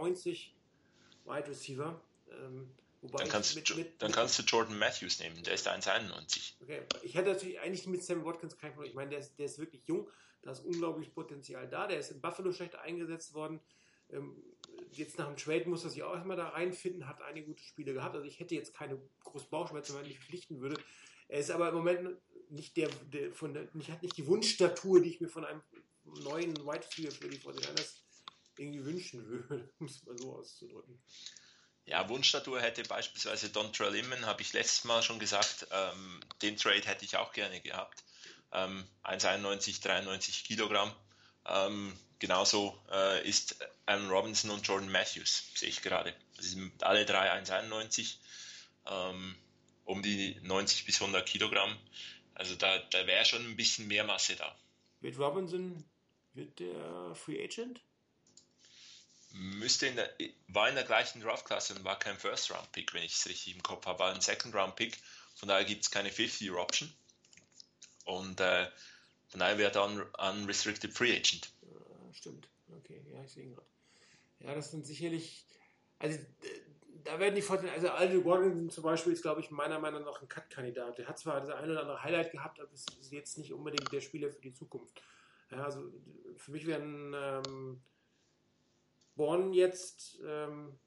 Wide Receiver. Ähm, Wobei dann kannst, mit, mit, dann kannst du Jordan Matthews nehmen, der ist 1,91. Okay, ich hätte natürlich eigentlich mit Sam Watkins kein Problem. Ich meine, der ist, der ist wirklich jung, da ist unglaublich Potenzial da. Der ist in Buffalo schlecht eingesetzt worden. Ähm, jetzt nach dem Trade muss er sich auch erstmal da reinfinden, hat einige gute Spiele gehabt. Also ich hätte jetzt keine großen Bauchschmerzen, wenn ich verpflichten würde. Er ist aber im Moment nicht der, der von der, nicht, hat nicht die Wunschstatur, die ich mir von einem neuen White Receiver für die 49 irgendwie wünschen würde, um es mal so auszudrücken. Ja, Wunschstatur hätte beispielsweise Dontrell Immen, habe ich letztes Mal schon gesagt, ähm, den Trade hätte ich auch gerne gehabt. Ähm, 1,91, 93 Kilogramm. Ähm, genauso äh, ist Alan Robinson und Jordan Matthews, sehe ich gerade. Sie sind alle drei 1,91, ähm, um die 90 bis 100 Kilogramm. Also da, da wäre schon ein bisschen mehr Masse da. Wird Robinson, wird der Free Agent? Müsste in der, war in der gleichen Draftklasse und war kein First-Round-Pick, wenn ich es richtig im Kopf habe, war ein Second-Round-Pick. Von daher gibt es keine Fifth-Year-Option. Und äh, von daher wäre un, unrestricted Free Agent. stimmt. Okay, ja, ich sehe ihn gerade. Ja, das sind sicherlich, also da werden die Vorteile, also Aldo Gordon zum Beispiel ist, glaube ich, meiner Meinung nach ein Cut-Kandidat. Der hat zwar das eine oder andere Highlight gehabt, aber ist jetzt nicht unbedingt der Spieler für die Zukunft. Ja, also für mich wären ähm, Born jetzt ähm,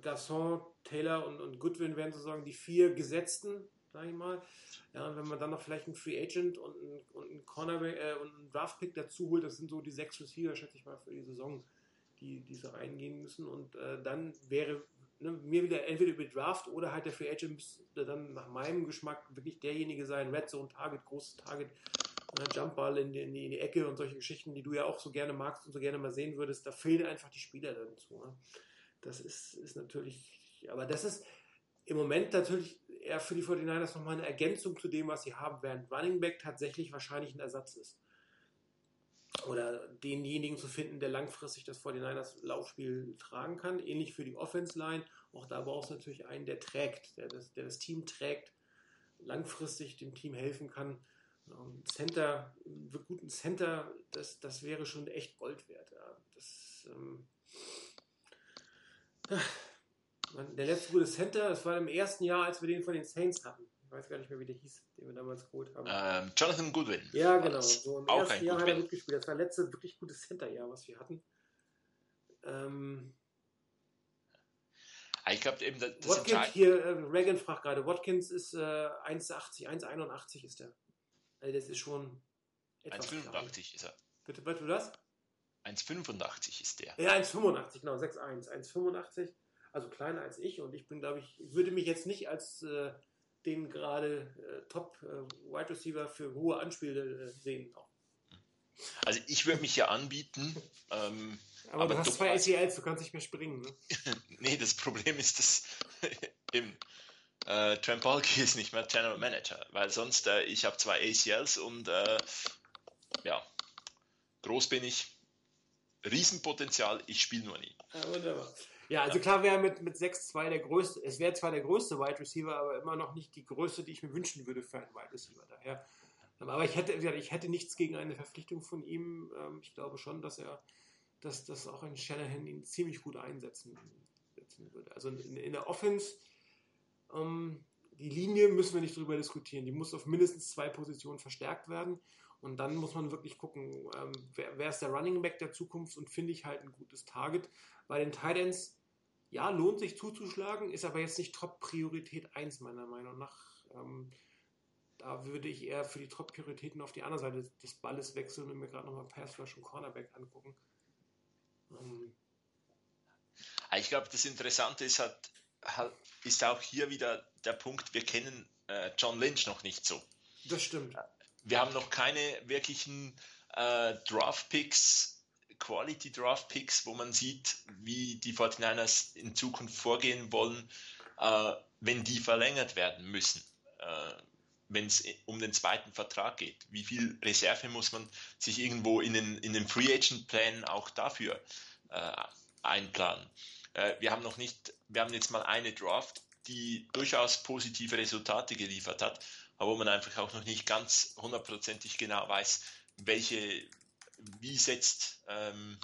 Gasson, Taylor und, und Goodwin wären sozusagen die vier Gesetzten, sage ich mal. Ja, und wenn man dann noch vielleicht einen Free Agent und einen, und einen Cornerback äh, und einen Draftpick dazu holt, das sind so die sechs Receiver, schätze ich mal, für die Saison, die, die so reingehen müssen. Und äh, dann wäre ne, mir wieder entweder über Draft oder halt der Free Agent müsste dann nach meinem Geschmack wirklich derjenige sein, Red Zone Target, großes Target, ne, Jumpball in die, in, die, in die Ecke und solche Geschichten, die du ja auch so gerne magst und so gerne mal sehen würdest, da fehlen einfach die Spieler dazu. Ne? Das ist, ist natürlich, aber das ist im Moment natürlich eher für die 49ers nochmal eine Ergänzung zu dem, was sie haben, während Running Back tatsächlich wahrscheinlich ein Ersatz ist. Oder denjenigen zu finden, der langfristig das 49ers Laufspiel tragen kann. Ähnlich für die Offense Line. Auch da brauchst du natürlich einen, der trägt, der das, der das Team trägt, langfristig dem Team helfen kann. Center, einen guten Center, das, das wäre schon echt Gold wert. Ja. Das, ähm, der letzte gute Center, das war im ersten Jahr, als wir den von den Saints hatten. Ich weiß gar nicht mehr, wie der hieß, den wir damals geholt haben. Ähm, Jonathan Goodwin. Ja, genau. So im ersten Jahr Goodwin. hat er mitgespielt. Das war das letzte wirklich gute Center-Jahr, was wir hatten. Ähm, ich glaube eben, das, Watkins, hier, äh, Reagan fragt gerade, Watkins ist äh, 1,80, 1,81 ist der. Also das ist schon 1,85 ist er. Bitte, bitte, was? 1,85 ist der. Ja, 1,85, genau, 6,1. 1,85, also kleiner als ich. Und ich bin, glaube ich, würde mich jetzt nicht als äh, den gerade äh, Top äh, Wide Receiver für hohe Anspiele äh, sehen. Auch. Also ich würde mich ja anbieten. Ähm, aber, aber, du hast zwei ACLs, du kannst nicht mehr springen. Ne? nee, das Problem ist, dass im äh, Balky ist nicht mehr General Manager, weil sonst äh, ich habe zwei ACLs und äh, ja, groß bin ich, Riesenpotenzial, ich spiele nur nie. Ja, wunderbar. Ja, also klar wäre mit, mit 6-2 der größte, es wäre zwar der größte Wide Receiver, aber immer noch nicht die Größe, die ich mir wünschen würde für einen Wide Receiver. Daher, ähm, aber ich hätte, ich hätte nichts gegen eine Verpflichtung von ihm. Ähm, ich glaube schon, dass er, dass, dass auch ein Shanahan ihn ziemlich gut einsetzen würde. Also in, in der Offense, ähm, die Linie müssen wir nicht drüber diskutieren. Die muss auf mindestens zwei Positionen verstärkt werden. Und dann muss man wirklich gucken, ähm, wer, wer, ist der Running Back der Zukunft und finde ich halt ein gutes Target. Bei den Titans, ja, lohnt sich zuzuschlagen, ist aber jetzt nicht Top-Priorität 1 meiner Meinung nach. Ähm, da würde ich eher für die Top-Prioritäten auf die andere Seite des Balles wechseln und mir gerade nochmal Pass und Cornerback angucken. Ähm, ich glaube, das Interessante ist halt, ist auch hier wieder der Punkt, wir kennen äh, John Lynch noch nicht so. Das stimmt wir haben noch keine wirklichen äh, Draft-Picks, Quality-Draft-Picks, wo man sieht, wie die 49ers in Zukunft vorgehen wollen, äh, wenn die verlängert werden müssen. Äh, wenn es um den zweiten Vertrag geht. Wie viel Reserve muss man sich irgendwo in den, in den Free Agent Plänen auch dafür äh, einplanen? Äh, wir haben noch nicht, wir haben jetzt mal eine Draft, die durchaus positive Resultate geliefert hat aber wo man einfach auch noch nicht ganz hundertprozentig genau weiß, welche, wie setzt ähm,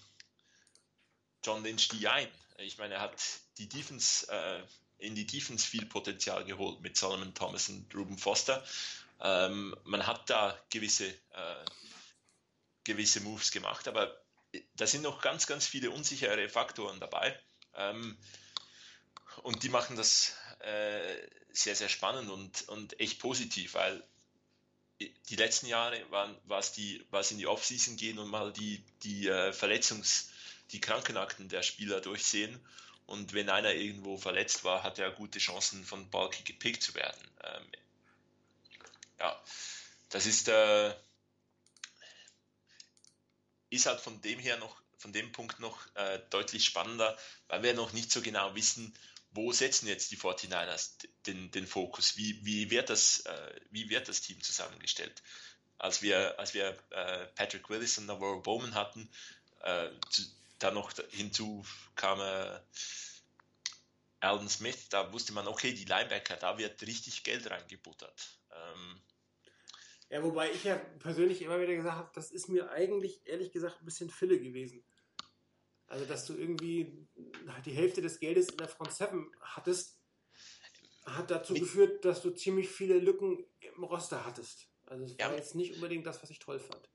John Lynch die ein. Ich meine, er hat die Defense, äh, in die Defense viel Potenzial geholt mit Solomon Thomas und Ruben Foster. Ähm, man hat da gewisse, äh, gewisse Moves gemacht, aber da sind noch ganz, ganz viele unsichere Faktoren dabei. Ähm, und die machen das äh, sehr, sehr spannend und, und echt positiv, weil die letzten Jahre waren, war es die, war es in die Offseason gehen und mal die, die äh, Verletzungs-, die Krankenakten der Spieler durchsehen. Und wenn einer irgendwo verletzt war, hat er gute Chancen von Balky gepickt zu werden. Ähm, ja, das ist, äh, ist halt von dem her noch, von dem Punkt noch äh, deutlich spannender, weil wir noch nicht so genau wissen, wo setzen jetzt die 49ers den, den Fokus? Wie, wie, wird das, äh, wie wird das Team zusammengestellt? Als wir, als wir äh, Patrick Willis und Navarro Bowman hatten, äh, zu, da noch hinzu kam äh, Alden Smith, da wusste man, okay, die Linebacker, da wird richtig Geld reingebuttert. Ähm, Ja, wobei ich ja persönlich immer wieder gesagt habe, das ist mir eigentlich, ehrlich gesagt, ein bisschen Fille gewesen. Also, dass du irgendwie die Hälfte des Geldes in der Front 7 hattest, hat dazu Wie? geführt, dass du ziemlich viele Lücken im Roster hattest. Also, es ja. war jetzt nicht unbedingt das, was ich toll fand.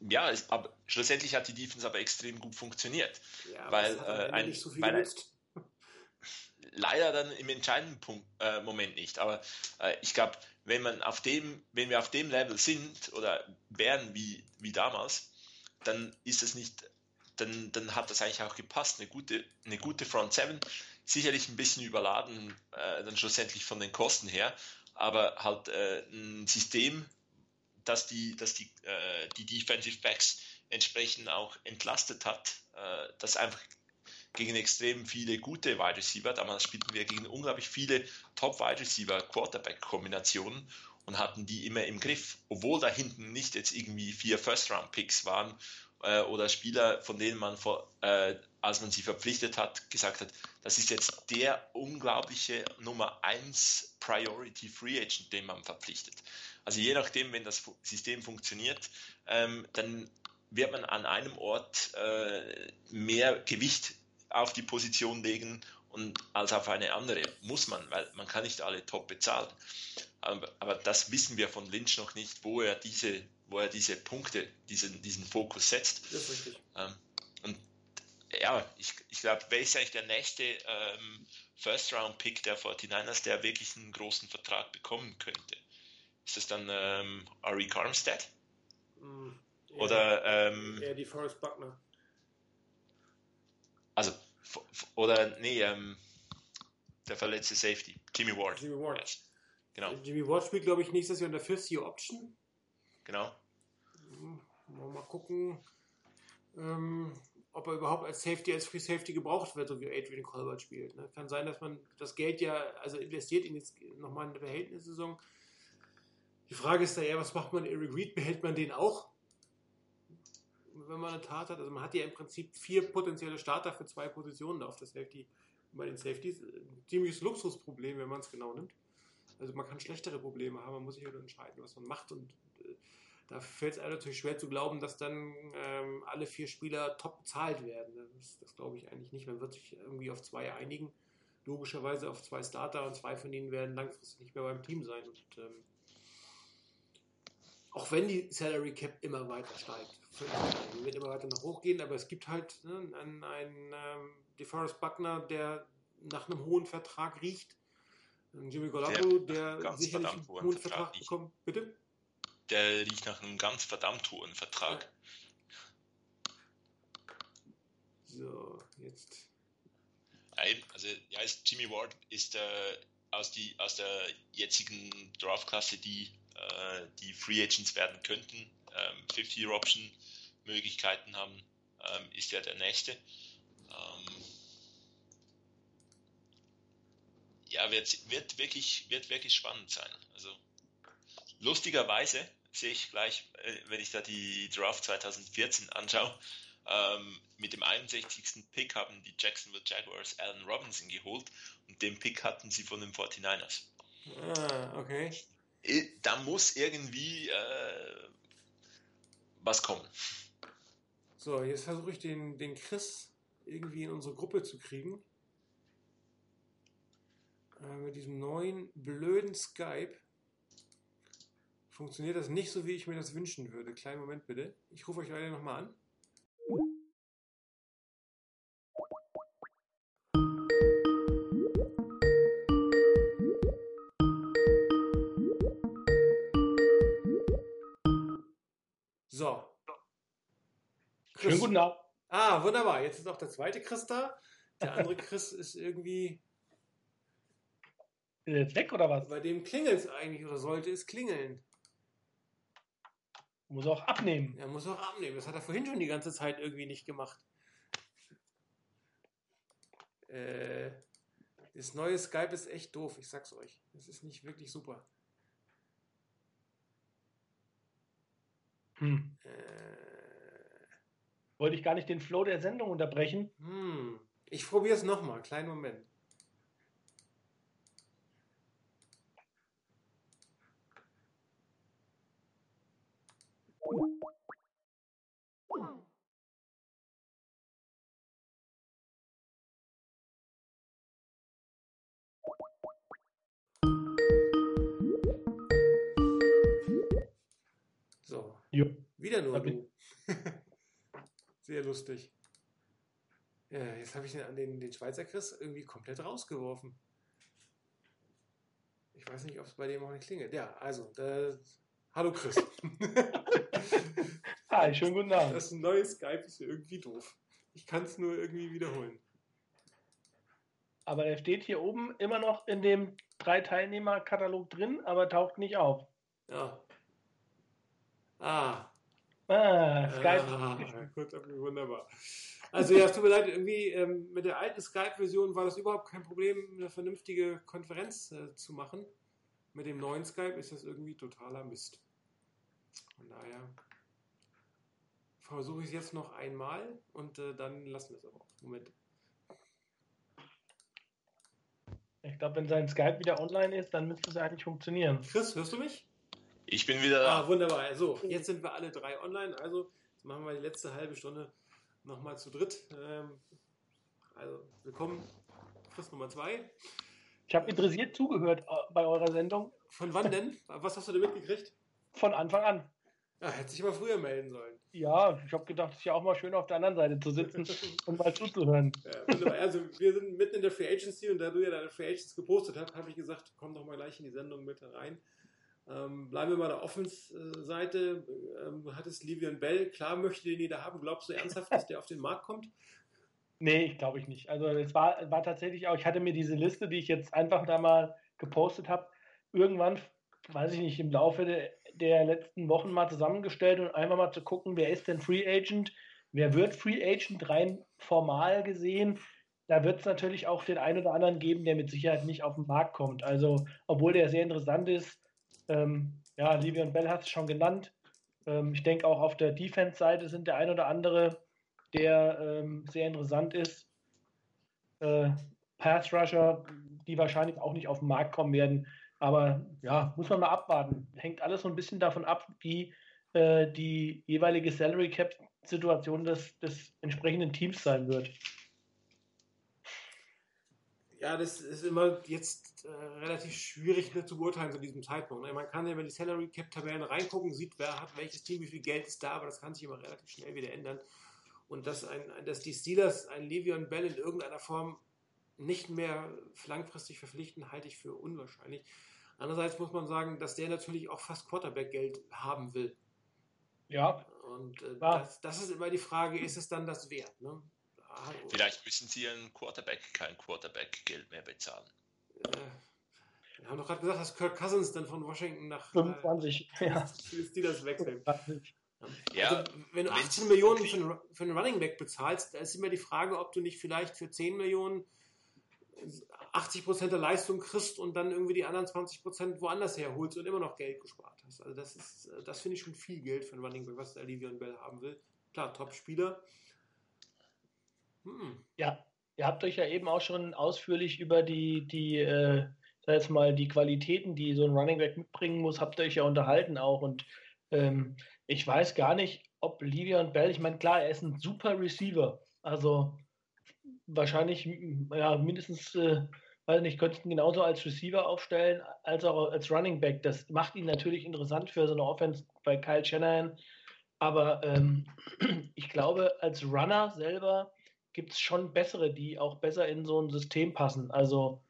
Ja, es, aber schlussendlich hat die Defense aber extrem gut funktioniert. Ja, weil äh, ein, nicht so viel weil leider dann im entscheidenden Punkt, äh, Moment nicht. Aber äh, ich glaube, wenn man auf dem, wenn wir auf dem Level sind oder wären wie, wie damals, dann ist es nicht, dann, dann hat das eigentlich auch gepasst. Eine gute, eine gute Front 7, sicherlich ein bisschen überladen, äh, dann schlussendlich von den Kosten her, aber halt äh, ein System, das die, das die, äh, die Defensive Backs entsprechend auch entlastet hat, äh, das einfach gegen extrem viele gute Wide Receiver. Damals spielten wir gegen unglaublich viele Top Wide Receiver Quarterback Kombinationen und hatten die immer im Griff, obwohl da hinten nicht jetzt irgendwie vier First Round Picks waren äh, oder Spieler, von denen man vor, äh, als man sie verpflichtet hat, gesagt hat, das ist jetzt der unglaubliche Nummer 1 Priority Free Agent, den man verpflichtet. Also je nachdem, wenn das System funktioniert, ähm, dann wird man an einem Ort äh, mehr Gewicht auf die Position legen und als auf eine andere. Muss man, weil man kann nicht alle top bezahlen. Aber, aber das wissen wir von Lynch noch nicht, wo er diese, wo er diese Punkte, diesen, diesen Fokus setzt. Ähm, und ja, ich, ich glaube, wer ist eigentlich der nächste ähm, First-Round-Pick der 49ers, der wirklich einen großen Vertrag bekommen könnte? Ist das dann ähm, Ari Armstead? Mm, eher, Oder ähm, eher die Forrest Buckner. Oder nee, ähm, der verletzte Safety, Jimmy Ward. Jimmy Ward. Yes. Genau. Jimmy Ward spielt, glaube ich, nächstes Jahr in der First Year Option. Genau. Mal gucken, ähm, ob er überhaupt als Safety, als Free Safety gebraucht wird, so wie Adrian Colbert spielt. Ne? Kann sein, dass man das Geld ja, also investiert in jetzt nochmal eine Behältnissaison. Die Frage ist da eher, was macht man? Eric Reed, behält man den auch? Wenn man eine Tat hat. Also man hat ja im Prinzip vier potenzielle Starter für zwei Positionen auf der Safety. Bei den Safeties ein ziemliches Luxusproblem, wenn man es genau nimmt. Also man kann schlechtere Probleme haben, man muss sich halt entscheiden, was man macht und äh, da fällt es einem natürlich schwer zu glauben, dass dann ähm, alle vier Spieler top bezahlt werden. Das, das glaube ich eigentlich nicht. Man wird sich irgendwie auf zwei einigen. Logischerweise auf zwei Starter und zwei von ihnen werden langfristig nicht mehr beim Team sein. Und ähm, auch wenn die Salary Cap immer weiter steigt. Die wird immer weiter nach hoch gehen, aber es gibt halt ne, einen, einen ähm, DeForest Buckner, der nach einem hohen Vertrag riecht. Jimmy Garoppolo, der, der sicherlich einen hohen Vertrag, Vertrag bekommt. Bitte? Der riecht nach einem ganz verdammt hohen Vertrag. Ja. So, jetzt. Nein, also ja, Jimmy Ward ist äh, aus, die, aus der jetzigen Draftklasse die äh, die Free Agents werden könnten, ähm, 50-Year-Option Möglichkeiten haben, ähm, ist ja der nächste. Ähm, ja, wird, wird, wirklich, wird wirklich spannend sein. Also lustigerweise sehe ich gleich, äh, wenn ich da die Draft 2014 anschaue, ähm, mit dem 61. Pick haben die Jacksonville Jaguars Allen Robinson geholt und den Pick hatten sie von den 49ers. Ah, okay. Äh, da muss irgendwie äh, was kommen. So, jetzt versuche ich den, den Chris irgendwie in unsere Gruppe zu kriegen. Äh, mit diesem neuen blöden Skype funktioniert das nicht so, wie ich mir das wünschen würde. Kleinen Moment bitte. Ich rufe euch leider nochmal an. Schönen guten Abend. Ah, wunderbar. Jetzt ist auch der zweite Chris da. Der andere Chris ist irgendwie. Ist jetzt weg oder was? Bei dem klingelt es eigentlich oder sollte es klingeln. Muss auch abnehmen. Er muss auch abnehmen. Das hat er vorhin schon die ganze Zeit irgendwie nicht gemacht. Äh, das neue Skype ist echt doof, ich sag's euch. Das ist nicht wirklich super. Hm. Äh, wollte ich gar nicht den Flow der Sendung unterbrechen. Hm. Ich probiere es nochmal, kleinen Moment. So. Jo. Wieder nur du. Sehr lustig. Ja, jetzt habe ich den, den, den Schweizer Chris irgendwie komplett rausgeworfen. Ich weiß nicht, ob es bei dem auch nicht klingelt. Ja, also, da, hallo Chris. Hi, schönen guten Abend. Das neue Skype ist irgendwie doof. Ich kann es nur irgendwie wiederholen. Aber der steht hier oben immer noch in dem Drei-Teilnehmer-Katalog drin, aber taucht nicht auf. Ja. Ah. Ah, Skype. Ah, gut, wunderbar. Also ja, es tut mir leid, irgendwie ähm, mit der alten Skype-Version war das überhaupt kein Problem, eine vernünftige Konferenz äh, zu machen. Mit dem neuen Skype ist das irgendwie totaler Mist. Von daher versuche ich es jetzt noch einmal und äh, dann lassen wir es aber. Moment. Ich glaube, wenn sein Skype wieder online ist, dann müsste es eigentlich funktionieren. Chris, hörst du mich? Ich bin wieder da. Ah, wunderbar. So, jetzt sind wir alle drei online. Also, jetzt machen wir die letzte halbe Stunde nochmal zu dritt. Ähm, also, willkommen, Chris Nummer zwei. Ich habe interessiert zugehört äh, bei eurer Sendung. Von wann denn? Was hast du denn mitgekriegt? Von Anfang an. Ja, hätte sich aber früher melden sollen. Ja, ich habe gedacht, es ist ja auch mal schön auf der anderen Seite zu sitzen und mal zuzuhören. Ja, also wir sind mitten in der Free Agency und da du ja deine Free Agents gepostet hast, habe ich gesagt, komm doch mal gleich in die Sendung mit rein. Ähm, bleiben wir mal der Offense-Seite. Ähm, du hattest Livian Bell, klar möchte den jeder haben. Glaubst du ernsthaft, dass der auf den Markt kommt? Nee, glaube ich nicht. Also es war, war tatsächlich auch, ich hatte mir diese Liste, die ich jetzt einfach da mal gepostet habe, irgendwann, weiß ich nicht, im Laufe der, der letzten Wochen mal zusammengestellt und einfach mal zu gucken, wer ist denn Free Agent, wer wird Free Agent rein formal gesehen. Da wird es natürlich auch den einen oder anderen geben, der mit Sicherheit nicht auf den Markt kommt. Also, obwohl der sehr interessant ist, ähm, ja, Livion Bell hat es schon genannt. Ähm, ich denke auch auf der Defense-Seite sind der ein oder andere, der ähm, sehr interessant ist. Äh, Pass Rusher, die wahrscheinlich auch nicht auf den Markt kommen werden. Aber ja, muss man mal abwarten. Hängt alles so ein bisschen davon ab, wie äh, die jeweilige Salary Cap-Situation des, des entsprechenden Teams sein wird. Ja, das ist immer jetzt äh, relativ schwierig ne, zu beurteilen zu diesem Zeitpunkt. Ne? Man kann ja über die Salary Cap Tabellen reingucken, sieht, wer hat welches Team, wie viel Geld ist da, aber das kann sich immer relativ schnell wieder ändern. Und dass, ein, dass die Steelers ein Le'Veon Bell in irgendeiner Form nicht mehr langfristig verpflichten, halte ich für unwahrscheinlich. Andererseits muss man sagen, dass der natürlich auch fast Quarterback-Geld haben will. Ja. Und äh, das, das, ist immer die Frage, ist es dann das wert? Ne? Vielleicht müssen sie einen Quarterback kein Quarterback-Geld mehr bezahlen. Äh, wir haben doch gerade gesagt, dass Kirk Cousins dann von Washington nach 25 äh, ja. Steelers wechseln. Ja, also, wenn du 18 Millionen für einen, für einen Running Back bezahlst, da ist immer die Frage, ob du nicht vielleicht für 10 Millionen 80 Prozent der Leistung kriegst und dann irgendwie die anderen 20 Prozent woanders herholst und immer noch Geld gespart hast. Also das ist, das finde ich schon viel Geld für einen Running Back, was der Livion Bell haben will. Klar, Top-Spieler, hm. Ja, ihr habt euch ja eben auch schon ausführlich über die, die äh, sag jetzt mal, die Qualitäten, die so ein Running Back mitbringen muss, habt ihr euch ja unterhalten auch. Und ähm, ich weiß gar nicht, ob Livia und Bell, ich meine, klar, er ist ein super Receiver. Also wahrscheinlich ja, mindestens, äh, weiß nicht, könntest ihn genauso als Receiver aufstellen, als auch als Running Back. Das macht ihn natürlich interessant für so eine Offense bei Kyle Shanahan. Aber ähm, ich glaube, als Runner selber gibt es schon bessere, die auch besser in so ein System passen. Also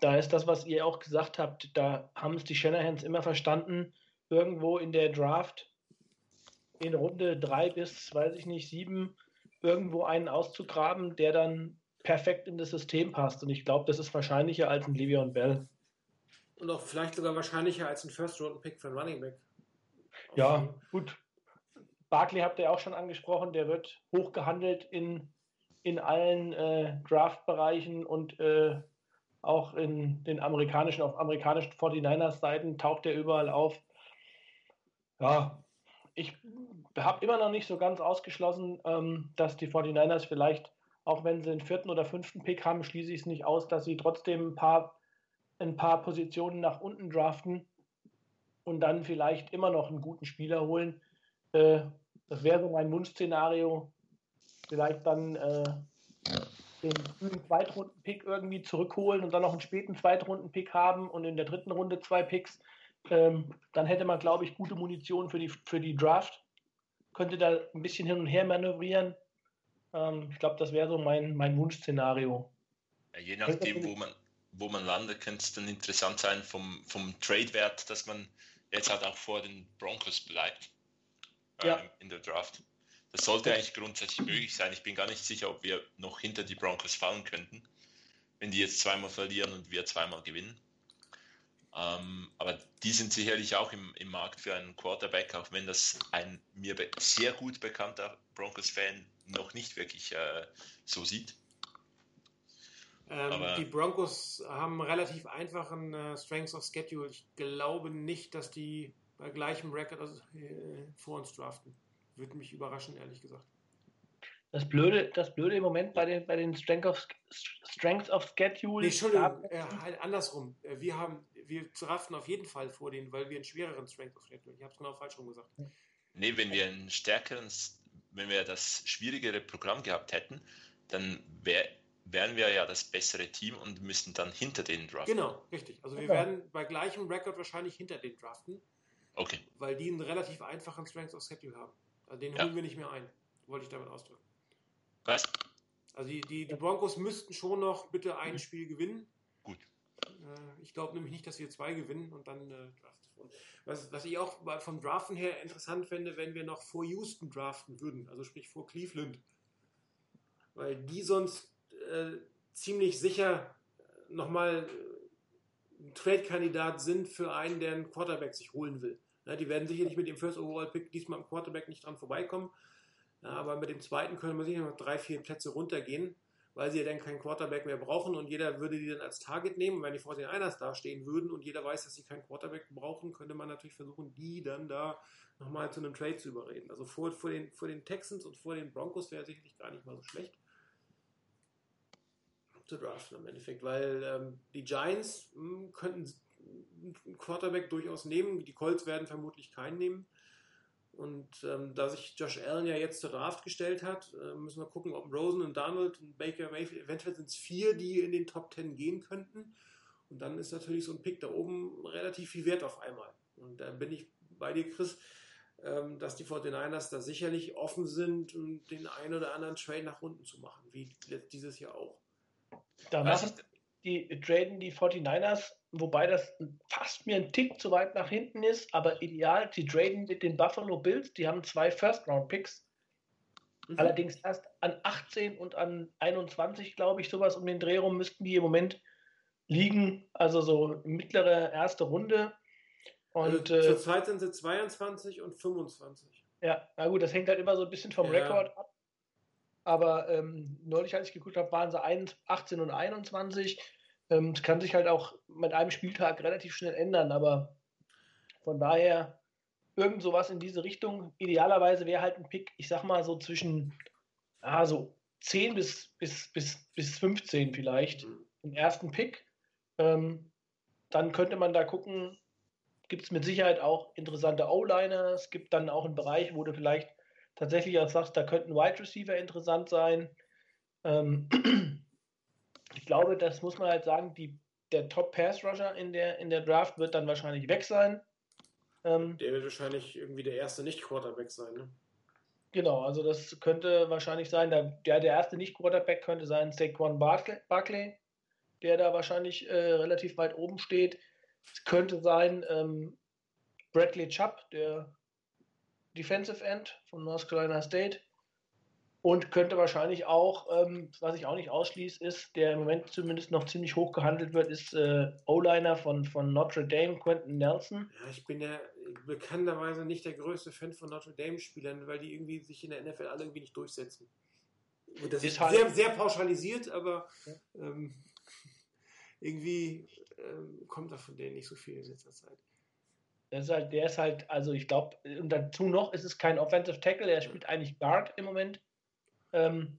da ist das, was ihr auch gesagt habt, da haben es die Shanahans immer verstanden, irgendwo in der Draft in Runde drei bis, weiß ich nicht, sieben, irgendwo einen auszugraben, der dann perfekt in das System passt. Und ich glaube, das ist wahrscheinlicher als ein Le'Veon Bell. Und auch vielleicht sogar wahrscheinlicher als ein First-Round-Pick für einen Running Back. Ja, gut. Barkley habt ihr auch schon angesprochen, der wird hoch gehandelt in in allen äh, Draft-Bereichen und äh, auch in den amerikanischen, auf amerikanischen 49ers-Seiten taucht er überall auf. Ja, ich habe immer noch nicht so ganz ausgeschlossen, ähm, dass die 49ers vielleicht, auch wenn sie den vierten oder fünften Pick haben, schließe ich es nicht aus, dass sie trotzdem ein paar, ein paar Positionen nach unten draften und dann vielleicht immer noch einen guten Spieler holen. Äh, das wäre so mein Wunschszenario, vielleicht dann äh, den frühen Zweitrunden-Pick irgendwie zurückholen und dann noch einen späten Zweitrunden-Pick haben und in der dritten Runde zwei Picks, Ähm, dann hätte man, glaube ich, gute Munition für die, für die Draft. Könnte da ein bisschen hin und her manövrieren. Ähm, ich glaube, das wäre so mein, mein Wunschszenario. Ja, je nachdem, wo man, wo man landet, könnte es dann interessant sein vom, vom Trade-Wert, dass man jetzt halt auch vor den Broncos bleibt äh, ja. in der Draft. Das sollte eigentlich grundsätzlich möglich sein. Ich bin gar nicht sicher, ob wir noch hinter die Broncos fallen könnten, wenn die jetzt zweimal verlieren und wir zweimal gewinnen. Ähm, aber die sind sicherlich auch im, im Markt für einen Quarterback, auch wenn das ein mir sehr gut bekannter Broncos-Fan noch nicht wirklich äh, so sieht. Ähm, die Broncos haben relativ einfachen äh, Strengths of Schedule. Ich glaube nicht, dass die bei gleichem Record also, äh, vor uns draften. Würde mich überraschen, ehrlich gesagt. Das Blöde, das Blöde im Moment bei den, bei den Strength of, Strength of Schedule. Nee, Entschuldigung, äh, halt andersrum. Äh, wir haben, wir draften auf jeden Fall vor denen, weil wir einen schwereren Strength of Schedule. Ich habe es genau falsch rum gesagt. Nee, wenn wir einen stärkeren, wenn wir das schwierigere Programm gehabt hätten, dann wäre wären wir ja das bessere Team und müssten dann hinter denen draften. Genau, richtig. Also wir okay. werden bei gleichem Rekord wahrscheinlich hinter denen draften. Okay. Weil die einen relativ einfachen Strength of Schedule haben. Also den ja. holen wir nicht mehr ein, wollte ich damit ausdrücken. Was? Also die, die, die Broncos müssten schon noch bitte ein mhm. Spiel gewinnen. Gut. Äh, ich glaube nämlich nicht, dass wir zwei gewinnen und dann äh, was, was ich auch vom Draften her interessant fände, wenn wir noch vor Houston draften würden, also sprich vor Cleveland. Weil die sonst äh, ziemlich sicher nochmal ein Trade-Kandidat sind für einen, der einen Quarterback sich holen will. Ja, die werden sicherlich mit dem First Overall Pick diesmal am Quarterback nicht dran vorbeikommen. Ja, aber mit dem zweiten können wir sicher noch drei, vier Plätze runtergehen, weil sie ja dann keinen Quarterback mehr brauchen und jeder würde die dann als Target nehmen. Und wenn die vor den Einers dastehen würden und jeder weiß, dass sie keinen Quarterback brauchen, könnte man natürlich versuchen, die dann da nochmal zu einem Trade zu überreden. Also vor, vor, den, vor den Texans und vor den Broncos wäre sicherlich gar nicht mal so schlecht zu draften im Endeffekt, weil ähm, die Giants mh, hm, könnten einen Quarterback durchaus nehmen, die Colts werden vermutlich keinen nehmen. Und ähm, da sich Josh Allen ja jetzt zur Draft gestellt hat, äh, müssen wir gucken, ob Rosen und Donald und Baker Mayfield, eventuell sind es vier, die in den Top Ten gehen könnten. Und dann ist natürlich so ein Pick da oben relativ viel wert auf einmal. Und da bin ich bei dir, Chris, ähm, dass die 49ers da sicherlich offen sind, um den einen oder anderen Trade nach unten zu machen, wie dieses Jahr auch. Da machen die traden die 49ers, wobei das fast mir ein Tick zu weit nach hinten ist, aber ideal, die traden mit den Buffalo Bills, die haben zwei First-Round-Picks. Mhm. Allerdings erst an 18 und an 21, glaube ich, sowas um den Dreh rum müssten die im Moment liegen, also so mittlere erste Runde. Und, also zurzeit äh, sind sie 22 und 25. Ja, na gut, das hängt halt immer so ein bisschen vom ja. Rekord ab. Aber ähm, neulich, als ich geguckt habe, waren sie 18 und 21. Ähm, es kann sich halt auch mit einem Spieltag relativ schnell ändern, aber von daher irgend sowas in diese Richtung. Idealerweise wäre halt ein Pick, ich sag mal so zwischen ah, so 10 bis, bis, bis, bis 15 vielleicht im ersten Pick. Ähm, dann könnte man da gucken, gibt es mit Sicherheit auch interessante O-Liner. Es gibt dann auch einen Bereich, wo du vielleicht tatsächlich auch sagst, da könnten Wide Receiver interessant sein. Ähm, ich glaube, das muss man halt sagen, die, der Top Pass Rusher in der, in der Draft wird dann wahrscheinlich weg sein. Ähm, der wird wahrscheinlich irgendwie der erste Nicht-Quarterback sein, ne? Genau, also das könnte wahrscheinlich sein, der, der erste Nicht-Quarterback könnte sein Saquon Barkley, der da wahrscheinlich äh, relativ weit oben steht. Es könnte sein ähm, Bradley Chubb, der Defensive End von North Carolina State. Und könnte wahrscheinlich auch, ähm, was ich auch nicht ausschließe, ist, der im Moment zumindest noch ziemlich hoch gehandelt wird, ist äh, O-Liner von, von Notre Dame, Quentin Nelson. Ja, ich bin ja bekannterweise nicht der größte Fan von Notre Dame-Spielern, weil die irgendwie sich in der NFL alle irgendwie nicht durchsetzen. Und das ist, ist halt sehr, sehr pauschalisiert, aber ähm, irgendwie ähm, kommt da von denen nicht so viel in letzter Zeit. Ist halt, der ist halt, also ich glaube, und dazu noch ist es kein Offensive Tackle, er spielt eigentlich Guard im Moment. Ähm,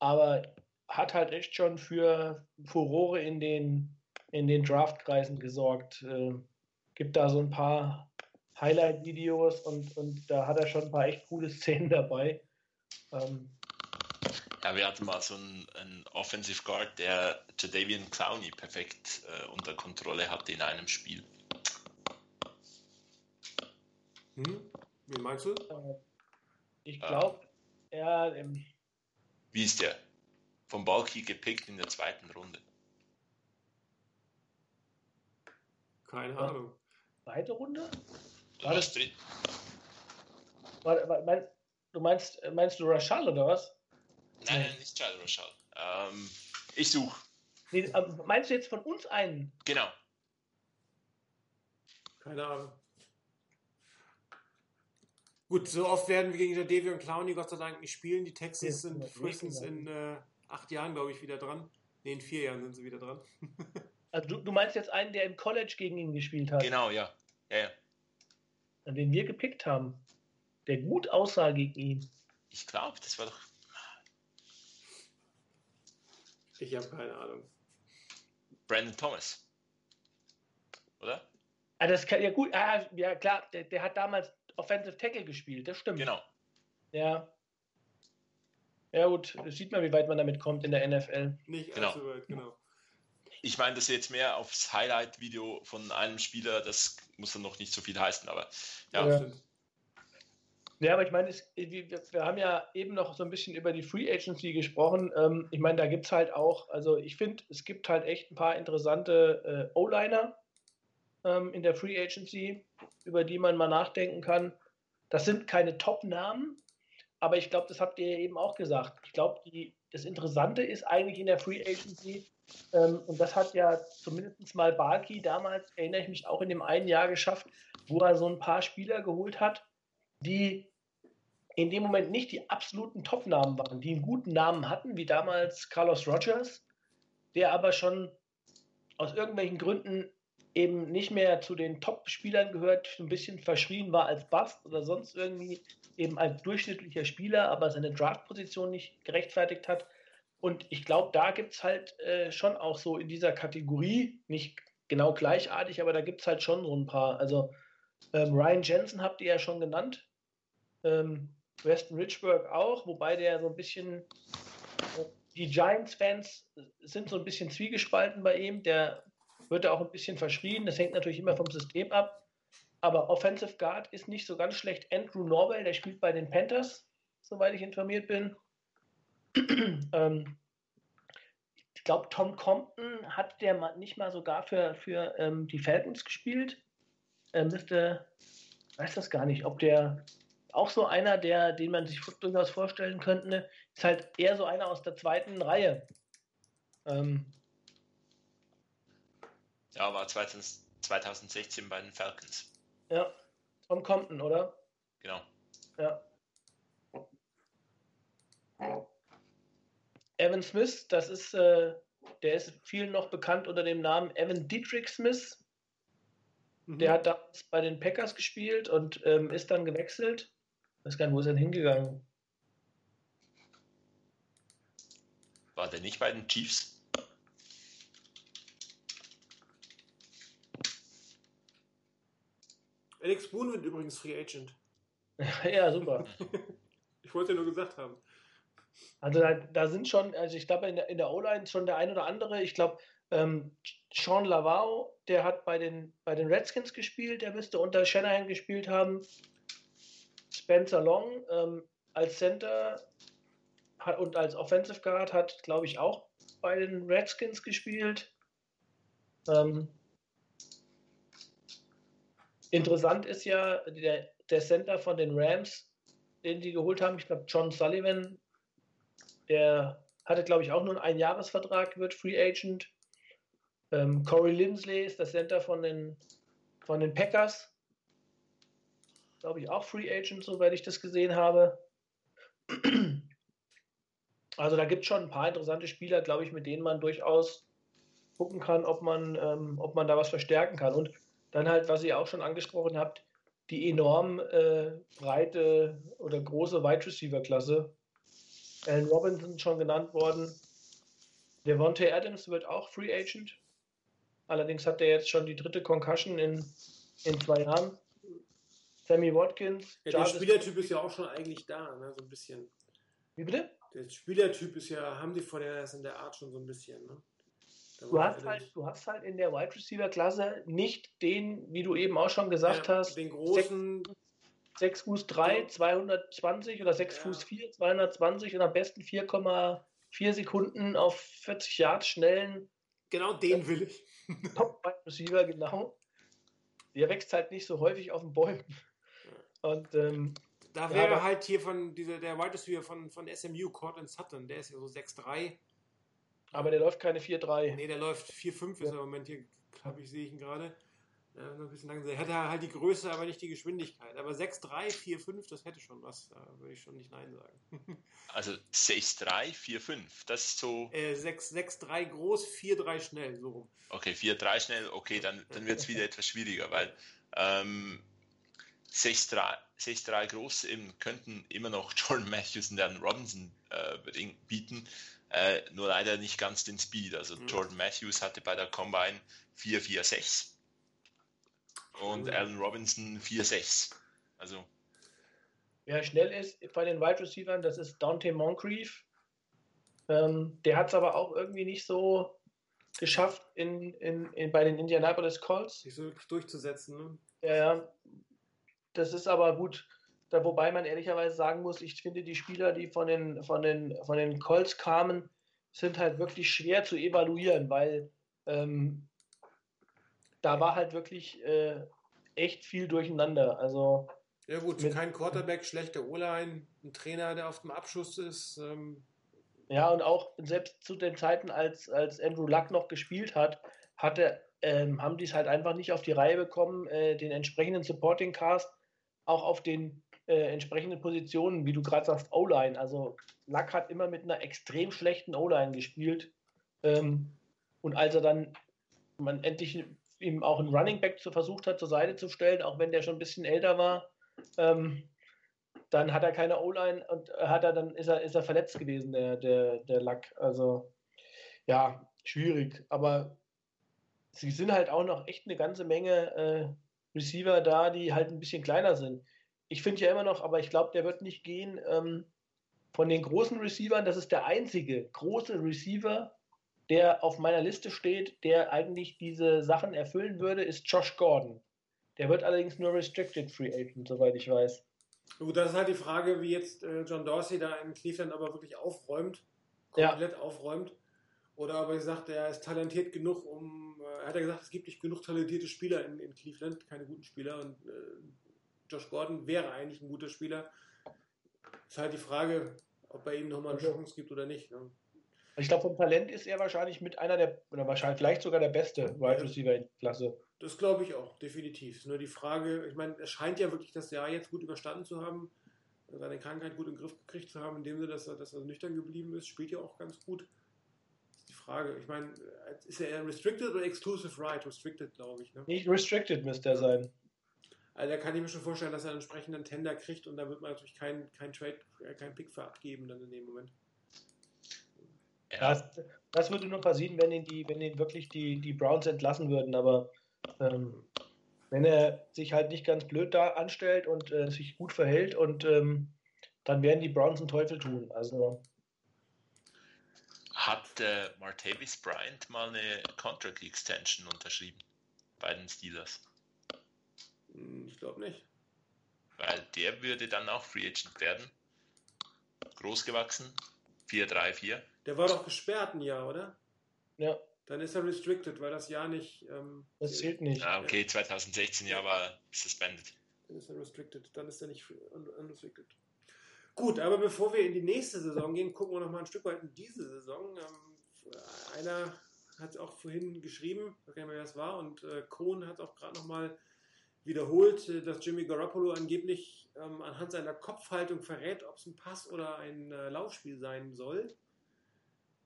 aber hat halt echt schon für Furore in den, in den Draftkreisen gesorgt. Äh, gibt da so ein paar Highlight-Videos und, und da hat er schon ein paar echt coole Szenen dabei. Ähm, ja, wir hatten mal so einen, einen Offensive Guard, der Jadavian Clowney perfekt äh, unter Kontrolle hatte in einem Spiel. Hm? Wie meinst du? Äh, ich glaube, äh. er. Ähm, Wie ist der? Vom Balki gepickt in der zweiten Runde. Keine Ahnung. Zweite Runde? War das drin? War, war, mein, du meinst, meinst du Rashal oder was? Nein, nein, nicht Charles Rashal. Ähm, ich suche. Nee, meinst du jetzt von uns einen? Genau. Keine Ahnung. Gut, so oft werden wir gegen Devi und Clowny Gott sei Dank nicht spielen. Die Texans sind frühestens in äh, acht Jahren, glaube ich, wieder dran. Ne, in vier Jahren sind sie wieder dran. also du, du, meinst jetzt einen, der im College gegen ihn gespielt hat? Genau, ja. ja, ja. Den wir gepickt haben. Der gut aussah gegen ihn. Ich glaube, das war doch. Ich habe keine Ahnung. Brandon Thomas. Oder? Ah, das kann, ja gut, ah, ja klar, der, der hat damals Offensive Tackle gespielt, das stimmt. Genau. Ja. Ja gut, das sieht man, wie weit man damit kommt in der NFL. Nicht genau. allzu weit, genau. Ich meine, das jetzt mehr aufs Highlight-Video von einem Spieler, das muss dann noch nicht so viel heißen, aber ja. Ja, ja aber ich meine, es, wir, wir, haben ja eben noch so ein bisschen über die Free Agency gesprochen. Ähm, ich meine, da gibt es halt auch, also ich finde, es gibt halt echt ein paar interessante äh, O-Liner ähm, in der Free Agency, über die man mal nachdenken kann. Das sind keine Top-Namen, aber ich glaube, das habt ihr eben auch gesagt. Ich glaube, das Interessante ist eigentlich in der Free Agency, ähm, und das hat ja zumindest mal Barkey damals, erinnere ich mich auch in dem einen Jahr geschafft, wo er so ein paar Spieler geholt hat, die in dem Moment nicht die absoluten Top-Namen waren, die einen guten Namen hatten, wie damals Carlos Rogers, der aber schon aus irgendwelchen Gründen eben nicht mehr zu den Top-Spielern gehört, ein bisschen verschrien war als Bust oder sonst irgendwie eben als durchschnittlicher Spieler, aber seine Draft-Position nicht gerechtfertigt hat. Und ich glaube, da gibt es halt äh, schon auch so in dieser Kategorie, nicht genau gleichartig, aber da gibt es halt schon so ein paar. Also ähm, Ryan Jensen habt ihr ja schon genannt. Ähm, Weston Richburg auch, wobei der so ein bisschen, äh, die Giants-Fans sind so ein bisschen zwiegespalten bei ihm. Der wird er auch ein bisschen verschrien. Das hängt natürlich immer vom System ab. Aber Offensive Guard ist nicht so ganz schlecht. Andrew Norwell, der spielt bei den Panthers, soweit ich informiert bin. ähm, ich glaube, Tom Compton hat der nicht mal sogar für, für ähm, die Falcons gespielt. Er müsste, weiß das gar nicht, ob der auch so einer, der, den man sich durchaus vorstellen könnte, ist halt eher so einer aus der zweiten Reihe. Ähm, ja, war 2016 bei den Falcons. Ja, Tom Compton, oder? Genau. Ja. Evan Smith, das ist, äh, der ist vielen noch bekannt unter dem Namen Evan Dietrich Smith. Mhm. Der hat damals bei den Packers gespielt und ähm, ist dann gewechselt. Ich weiß gar nicht, wo ist er denn hingegangen? War der nicht bei den Chiefs? Alex Boone wird übrigens Free Agent. ja, super. ich wollte ja nur gesagt haben. Also da, da sind schon, also ich glaube in der, in der O-Line schon der ein oder andere. Ich glaube, ähm, Sean Lavau, der hat bei den, bei den Redskins gespielt, der müsste unter Shanahan gespielt haben. Spencer Long ähm, als Center hat, und als Offensive Guard hat, glaube ich, auch bei den Redskins gespielt. Ähm, Interessant ist ja der, der Center von den Rams, den die geholt haben. Ich glaube, John Sullivan, der hatte, glaube ich, auch nur einen Einjahresvertrag, wird Free Agent. Ähm, Corey Lindsley ist der Center von den, von den Packers. Glaube ich, auch Free Agent, soweit ich das gesehen habe. Also da gibt es schon ein paar interessante Spieler, glaube ich, mit denen man durchaus gucken kann, ob man, ähm, ob man da was verstärken kann. Und dann halt, was ihr auch schon angesprochen habt, die enorm äh, breite oder große Wide Receiver Klasse. Allen Robinson schon genannt worden. Devontae Adams wird auch Free Agent. Allerdings hat er jetzt schon die dritte Concussion in, in zwei Jahren. Sammy Watkins. Ja, der Spielertyp ist ja auch schon eigentlich da, ne? so ein bisschen. Wie bitte? Der Spielertyp ist ja, haben die von der, in der Art schon so ein bisschen. Ne? Du hast, halt, du hast halt in der Wide Receiver Klasse nicht den, wie du eben auch schon gesagt ja, hast, den großen 6 Fuß 3, 220 oder 6 ja. Fuß 4, 220 und am besten 4,4 Sekunden auf 40 Yards schnellen. Genau den will ich. Top Wide Receiver, genau. Der wächst halt nicht so häufig auf den Bäumen. Und ähm, da wäre ja, halt hier von dieser, der Wide Receiver von, von SMU, Cortland Sutton, der ist ja so 6'3. Aber der läuft keine 4-3. Nee, der läuft 4-5 ist ja. im Moment hier, glaube ich, sehe ich ihn gerade. Ja, ein bisschen langsam. Er hätte halt die Größe, aber nicht die Geschwindigkeit. Aber 6-3, 4-5, das hätte schon was. Da würde ich schon nicht Nein sagen. Also 6-3, 4-5, das ist so. Äh, 6-3 groß, 4-3 schnell, so rum. Okay, 4-3 schnell, okay, dann, dann wird es wieder etwas schwieriger, weil ähm, 6-3 groß eben könnten immer noch Jordan Matthews und Dan Robinson äh, bieten. Äh, nur leider nicht ganz den Speed. Also mhm. Jordan Matthews hatte bei der Combine 4-4-6 und mhm. Allen Robinson 4-6. Also. Wer schnell ist bei den Wide Receivers, das ist Dante Moncrief. Ähm, der hat es aber auch irgendwie nicht so geschafft in, in, in, bei den Indianapolis Colts. Sich so durchzusetzen. Ne? Ja, das ist aber gut. Da, wobei man ehrlicherweise sagen muss, ich finde die Spieler, die von den, von den, von den Colts kamen, sind halt wirklich schwer zu evaluieren, weil ähm, da war halt wirklich äh, echt viel durcheinander. Also ja gut, kein Quarterback, schlechter O-Line, ein Trainer, der auf dem Abschuss ist. Ähm. Ja, und auch selbst zu den Zeiten, als, als Andrew Luck noch gespielt hat, hatte, ähm, haben die es halt einfach nicht auf die Reihe bekommen, äh, den entsprechenden Supporting Cast auch auf den äh, entsprechenden Positionen, wie du gerade sagst, O-Line. Also Luck hat immer mit einer extrem schlechten O-Line gespielt. Ähm, und als er dann man endlich ihm auch einen Running Back zu versucht hat, zur Seite zu stellen, auch wenn der schon ein bisschen älter war, ähm, dann hat er keine O-Line und hat er dann ist er, ist er verletzt gewesen, der, der, der Luck. Also ja, schwierig. Aber sie sind halt auch noch echt eine ganze Menge äh, Receiver da, die halt ein bisschen kleiner sind. Ich finde ja immer noch, aber ich glaube, der wird nicht gehen. Ähm, von den großen Receivern, das ist der einzige große Receiver, der auf meiner Liste steht, der eigentlich diese Sachen erfüllen würde, ist Josh Gordon. Der wird allerdings nur Restricted Free Agent, soweit ich weiß. Gut, das ist halt die Frage, wie jetzt äh, John Dorsey da in Cleveland aber wirklich aufräumt, komplett ja. aufräumt. Oder ob er sagt, er ist talentiert genug, um. Äh, er hat ja gesagt, es gibt nicht genug talentierte Spieler in, in Cleveland, keine guten Spieler. Und äh, Josh Gordon wäre eigentlich ein guter Spieler. Ist halt die Frage, ob er ihm nochmal eine Chance gibt oder nicht. Ne? Ich glaube, vom Talent ist er wahrscheinlich mit einer der, oder wahrscheinlich vielleicht sogar der beste Wide Receiver in Klasse. Das glaube ich auch, definitiv. Nur die Frage, ich meine, er scheint ja wirklich das Jahr jetzt gut überstanden zu haben, seine Krankheit gut im Griff gekriegt zu haben, in dem Sinne, dass er, dass er nüchtern geblieben ist, spielt ja auch ganz gut. Das ist die Frage. Ich meine, ist er eher Restricted oder Exclusive Right? Restricted, glaube ich. Ne? Nicht Restricted müsste er sein. Also da kann ich mir schon vorstellen, dass er einen entsprechenden Tender kriegt und da wird man natürlich keinen kein Trade, äh, kein Pick für abgeben dann in dem Moment. Ja. Das, das, würde nur passieren, wenn ihn, die, wenn ihn wirklich die, die Browns entlassen würden, aber ähm, wenn er sich halt nicht ganz blöd da anstellt und äh, sich gut verhält und ähm, dann werden die Browns einen Teufel tun. Also hat äh, Martavis Bryant mal eine Contract Extension unterschrieben bei den Steelers? Hm, ich glaube nicht. Weil der würde dann auch Free Agent werden. Großgewachsen, 4-3-4. Der war doch gesperrt ein Jahr, oder? Ja. Dann ist er restricted, weil das Jahr nicht. Ähm, das zählt nicht. Ah, okay, 2016 Jahr war suspended. Dann ist er restricted, dann ist er nicht unrestricted. Gut, aber bevor wir in die nächste Saison gehen, gucken wir noch mal ein Stück weit in diese Saison. Ähm, einer hat es auch vorhin geschrieben, ich weiß nicht mehr, wer das war, und äh, Kohn hat auch gerade noch mal wiederholt, äh, dass Jimmy Garoppolo angeblich ähm, anhand seiner Kopfhaltung verrät, ob es ein Pass oder ein äh, Laufspiel sein soll.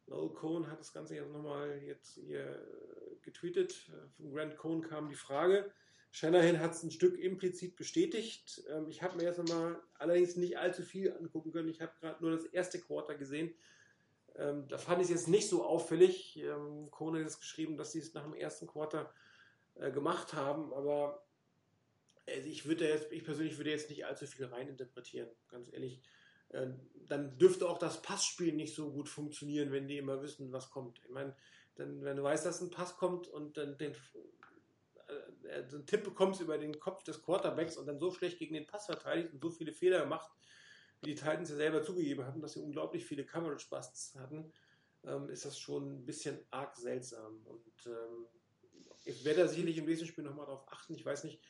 Noel Cohn hat das Ganze jetzt nochmal jetzt hier äh, getweetet. Äh, von Grant Cohn kam die Frage. Shanahan hat es ein Stück implizit bestätigt. Ähm, ich habe mir jetzt nochmal allerdings nicht allzu viel angucken können. Ich habe gerade nur das erste Quarter gesehen. Ähm, da fand ich es jetzt nicht so auffällig. Ähm, Cohn hat jetzt geschrieben, dass sie es nach dem ersten Quarter äh, gemacht haben, aber also ich würde jetzt, ich persönlich würde jetzt nicht allzu viel reininterpretieren, ganz ehrlich. Äh, dann dürfte auch das Passspiel nicht so gut funktionieren, wenn die immer wissen, was kommt. Ich meine, dann, wenn du weißt, dass ein Pass kommt und dann den, äh, äh, einen Tipp bekommst über den Kopf des Quarterbacks und dann so schlecht gegen den Pass verteidigt und so viele Fehler gemacht, wie die Titans ja selber zugegeben hatten, dass sie unglaublich viele Coverage-Busts hatten, ähm, ist das schon ein bisschen arg seltsam. Und ähm, ich werde da sicherlich im nächsten Spiel nochmal darauf achten. Ich weiß nicht,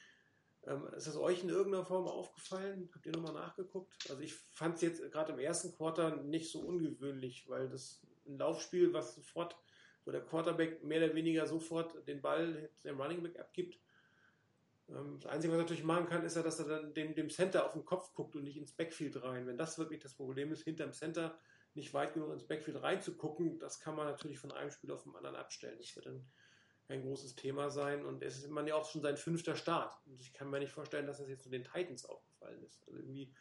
ähm, ist das euch in irgendeiner Form aufgefallen? Habt ihr nochmal nachgeguckt? Also ich fand es jetzt gerade im ersten Quarter nicht so ungewöhnlich, weil das ein Laufspiel, was sofort, wo der Quarterback mehr oder weniger sofort den Ball dem Running Back abgibt. Ähm, das Einzige, was er natürlich machen kann, ist ja, dass er dann dem, dem Center auf den Kopf guckt und nicht ins Backfield rein. Wenn das wirklich das Problem ist, hinterm Center nicht weit genug ins Backfield reinzugucken, das kann man natürlich von einem Spiel auf den anderen abstellen. Das wird dann kein großes Thema sein. Und es ist man ja auch schon sein fünfter Start. Und ich kann mir nicht vorstellen, dass das jetzt nur den Titans aufgefallen ist. Also irgendwie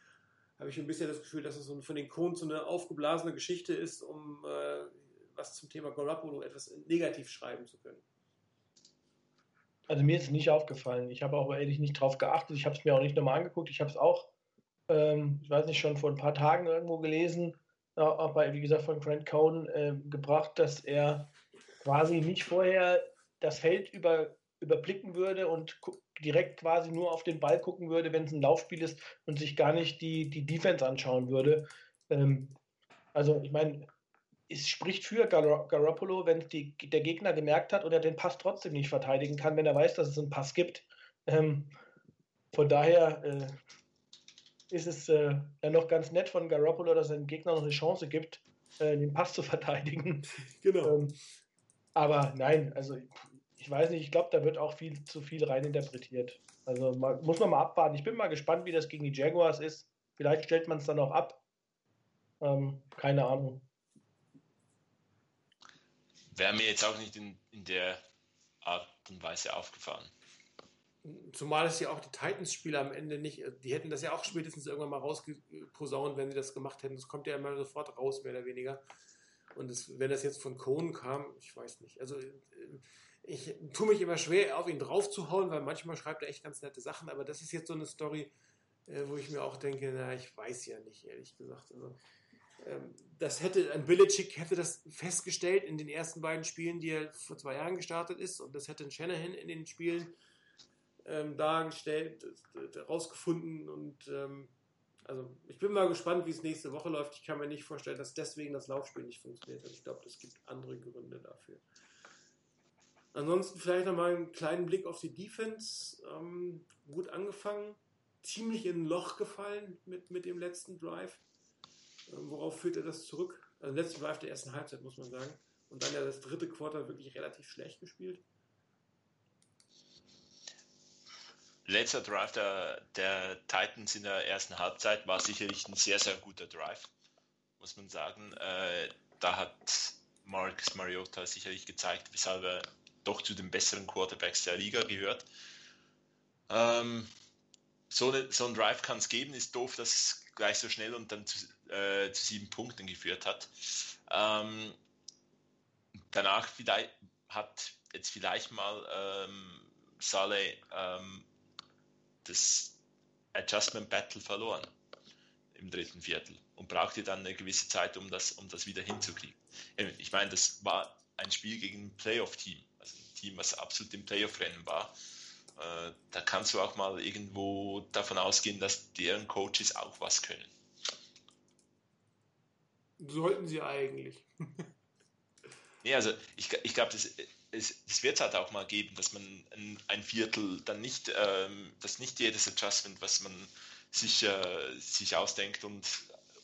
habe ich ein bisschen das Gefühl, dass es so von den Cones so eine aufgeblasene Geschichte ist, um äh, was zum Thema Garoppolo etwas negativ schreiben zu können. Also mir ist es nicht aufgefallen. Ich habe auch ehrlich nicht drauf geachtet. Ich habe es mir auch nicht nochmal angeguckt. Ich habe es auch, ähm, ich weiß nicht, schon vor ein paar Tagen irgendwo gelesen, äh, auch bei, wie gesagt, von Grant Cohn äh, gebracht, dass er quasi nicht vorher das Feld über, überblicken würde und direkt quasi nur auf den Ball gucken würde, wenn es ein Laufspiel ist und sich gar nicht die, die Defense anschauen würde. Ähm, also ich meine, es spricht für Gar Garoppolo, wenn der Gegner gemerkt hat und er den Pass trotzdem nicht verteidigen kann, wenn er weiß, dass es einen Pass gibt. Ähm, von daher äh, ist es äh, ja noch ganz nett von Garoppolo, dass er dem Gegner noch eine Chance gibt, äh, den Pass zu verteidigen. Genau. Ähm, aber nein, also ich weiß nicht, ich glaube, da wird auch viel zu viel reininterpretiert. Also man, muss man mal abwarten. Ich bin mal gespannt, wie das gegen die Jaguars ist. Vielleicht stellt man es dann auch ab. Ähm, keine Ahnung. Wäre mir jetzt auch nicht in, in der Art und Weise aufgefallen. Zumal es ja auch die Titans-Spieler am Ende nicht, die hätten das ja auch spätestens irgendwann mal rausgeposaunt, wenn sie das gemacht hätten. Das kommt ja immer sofort raus, mehr oder weniger. Und das, wenn das jetzt von Cohn kam, ich weiß nicht. Also ich tue mich immer schwer, auf ihn drauf zu hauen, weil manchmal schreibt er echt ganz nette Sachen, aber das ist jetzt so eine Story, äh, wo ich mir auch denke, na, ich weiß ja nicht, ehrlich gesagt. Also, ähm, das hätte, ein Belichick hätte das festgestellt in den ersten beiden Spielen, die er vor zwei Jahren gestartet ist, und das hätte ein Shanahan in den Spielen ähm, dargestellt, rausgefunden und ähm, also ich bin mal gespannt, wie es nächste Woche läuft. Ich kann mir nicht vorstellen, dass deswegen das Laufspiel nicht funktioniert. Also ich glaube, es gibt andere Gründe dafür. Ansonsten vielleicht nochmal einen kleinen Blick auf die Defense. Ähm, gut angefangen, ziemlich in ein Loch gefallen mit, mit dem letzten Drive. Ähm, worauf führt er das zurück? Also letzten Drive der ersten Halbzeit, muss man sagen. Und dann ja das dritte Quarter wirklich relativ schlecht gespielt. Letzter Drive der, der Titans in der ersten Halbzeit war sicherlich ein sehr, sehr guter Drive, muss man sagen. Äh, da hat Marcus Mariota sicherlich gezeigt, weshalb er doch zu den besseren Quarterbacks der Liga gehört. Ähm, so, eine, so ein Drive kann es geben, ist doof, dass es gleich so schnell und dann zu, äh, zu sieben Punkten geführt hat. Ähm, danach vielleicht, hat jetzt vielleicht mal ähm, Saleh ähm, das Adjustment Battle verloren im dritten Viertel und brauchte dann eine gewisse Zeit, um das, um das wieder hinzukriegen. Ich meine, das war ein Spiel gegen ein Playoff-Team. Team, was absolut im Playoff-Rennen war. Äh, da kannst du auch mal irgendwo davon ausgehen, dass deren Coaches auch was können. Sollten sie eigentlich. ja, also ich, ich glaube, das, es, es wird es halt auch mal geben, dass man ein, ein Viertel dann nicht, ähm, dass nicht jedes Adjustment, was man sich, äh, sich ausdenkt und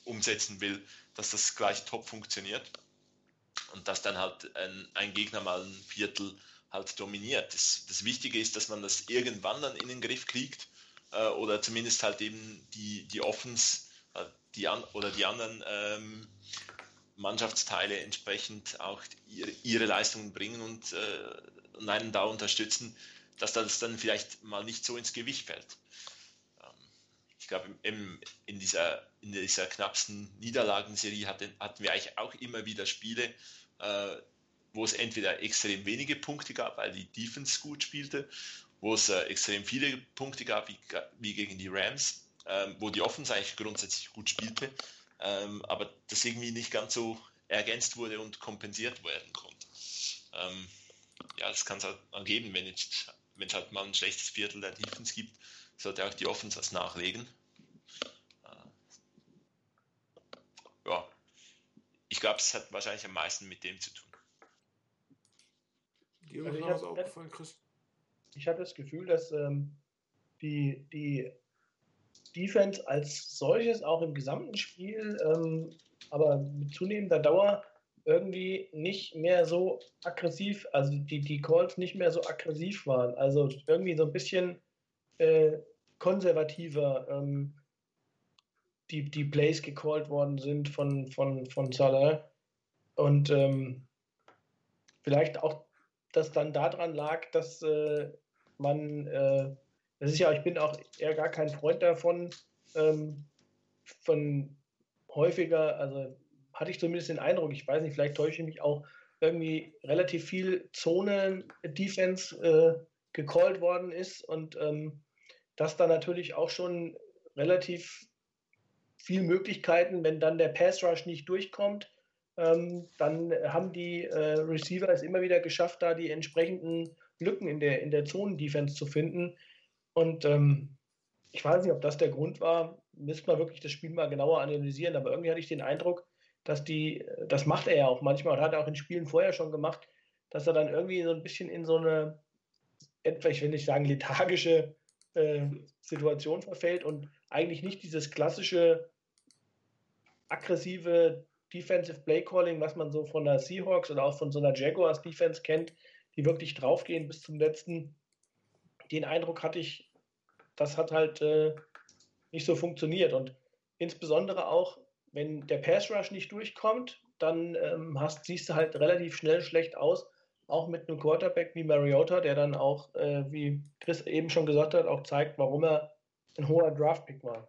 umsetzen will, dass das gleich top funktioniert und dass dann halt ein, ein Gegner mal ein Viertel halt dominiert. Das, das Wichtige ist, dass man das irgendwann dann in den Griff kriegt äh, oder zumindest halt eben die, die Offens äh, die an, oder die anderen ähm, Mannschaftsteile entsprechend auch ihre, ihre Leistungen bringen und, äh, und einen da unterstützen, dass das dann vielleicht mal nicht so ins Gewicht fällt. Ähm, ich glaube, in dieser, in dieser knappsten Niederlagenserie hatten, hatten wir eigentlich auch immer wieder Spiele, äh, wo es entweder extrem wenige Punkte gab, weil die Defense gut spielte, wo es äh, extrem viele Punkte gab, wie, wie gegen die Rams, ähm, wo die Offense eigentlich grundsätzlich gut spielte, ähm, aber das irgendwie nicht ganz so ergänzt wurde und kompensiert werden konnte. Ähm, ja, das kann es halt ergeben, wenn jetzt wenn es halt mal ein schlechtes Viertel der Defense gibt, sollte auch die Offense was nachlegen. Äh, ja, ich glaube, es hat wahrscheinlich am meisten mit dem zu tun. Dir also ich, hab, aufgefallen, Chris? ich hatte das Gefühl, dass ähm, die, die Defense als solches auch im gesamten Spiel, ähm, aber mit zunehmender Dauer irgendwie nicht mehr so aggressiv, also die, die Calls nicht mehr so aggressiv waren. Also irgendwie so ein bisschen äh, konservativer ähm, die, die Plays gecallt worden sind von, von, von Salah. Und ähm, vielleicht auch, dass dann daran lag, dass äh, man, äh, das ist ja, ich bin auch eher gar kein Freund davon, ähm, von häufiger, also hatte ich zumindest den Eindruck, ich weiß nicht, vielleicht täusche ich mich auch, irgendwie relativ viel Zone-Defense äh, gecallt worden ist und ähm, dass da natürlich auch schon relativ viele Möglichkeiten, wenn dann der Pass Rush nicht durchkommt, ähm, dann haben die äh, Receiver es immer wieder geschafft, da die entsprechenden Lücken in der, in der Zonen-Defense zu finden. Und ähm, ich weiß nicht, ob das der Grund war. Müsste man wirklich das Spiel mal genauer analysieren. Aber irgendwie hatte ich den Eindruck, dass die, das macht er ja auch manchmal und hat er auch in Spielen vorher schon gemacht, dass er dann irgendwie so ein bisschen in so eine, etwa, ich will nicht sagen, lethargische äh, Situation verfällt und eigentlich nicht dieses klassische aggressive Defensive Play Calling, was man so von der Seahawks oder auch von so einer Jaguars Defense kennt, die wirklich draufgehen bis zum letzten. Den Eindruck hatte ich, das hat halt äh, nicht so funktioniert. Und insbesondere auch, wenn der Pass Rush nicht durchkommt, dann ähm, hast, siehst du halt relativ schnell schlecht aus. Auch mit einem Quarterback wie Mariota, der dann auch, äh, wie Chris eben schon gesagt hat, auch zeigt, warum er ein hoher Draftpick war.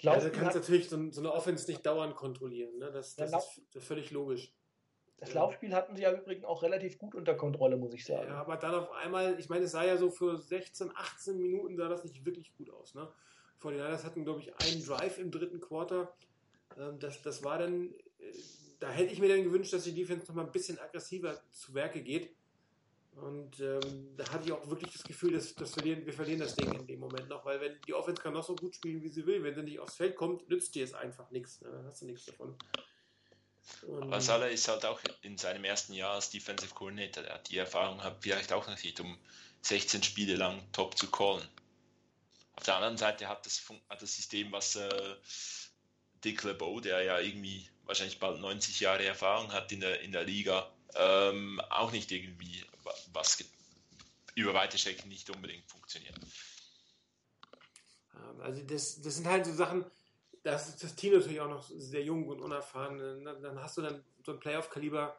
Glaub, also du kannst natürlich so, so, eine Offense nicht dauernd kontrollieren. Ne? Das, das ist völlig logisch. Das Laufspiel hatten sie ja übrigens auch relativ gut unter Kontrolle, muss ich sagen. Ja, aber dann auf einmal, ich meine, es sah ja so für 16, 18 Minuten sah das nicht wirklich gut aus. Ne? Vor den Niners hatten, glaube ich, einen Drive im dritten Quarter. Ähm, das, das war dann, äh, da hätte ich mir dann gewünscht, dass die Defense noch mal ein bisschen aggressiver zu Werke geht. Und ähm, da hatte ich auch wirklich das Gefühl, dass, dass verlieren, wir verlieren das Ding in dem Moment noch, weil wenn die Offense kann noch so gut spielen, wie sie will, wenn sie nicht aufs Feld kommt, nützt dir es einfach nichts. Ne? Dann hast du nichts davon. Und Aber Salah ist halt auch in seinem ersten Jahr als Defensive Coordinator. Er hat die Erfahrung hat vielleicht auch noch nicht, um 16 Spiele lang top zu callen. Auf der anderen Seite hat das, hat das System, was äh, Dick LeBeau, der ja irgendwie wahrscheinlich bald 90 Jahre Erfahrung hat in der, in der Liga, ähm, auch nicht irgendwie was über weite Strecken nicht unbedingt funktioniert. Ähm, also das, das sind halt so Sachen, das ist das Team natürlich auch noch sehr jung und unerfahren. Dann hast du dann so ein Playoff-Kaliber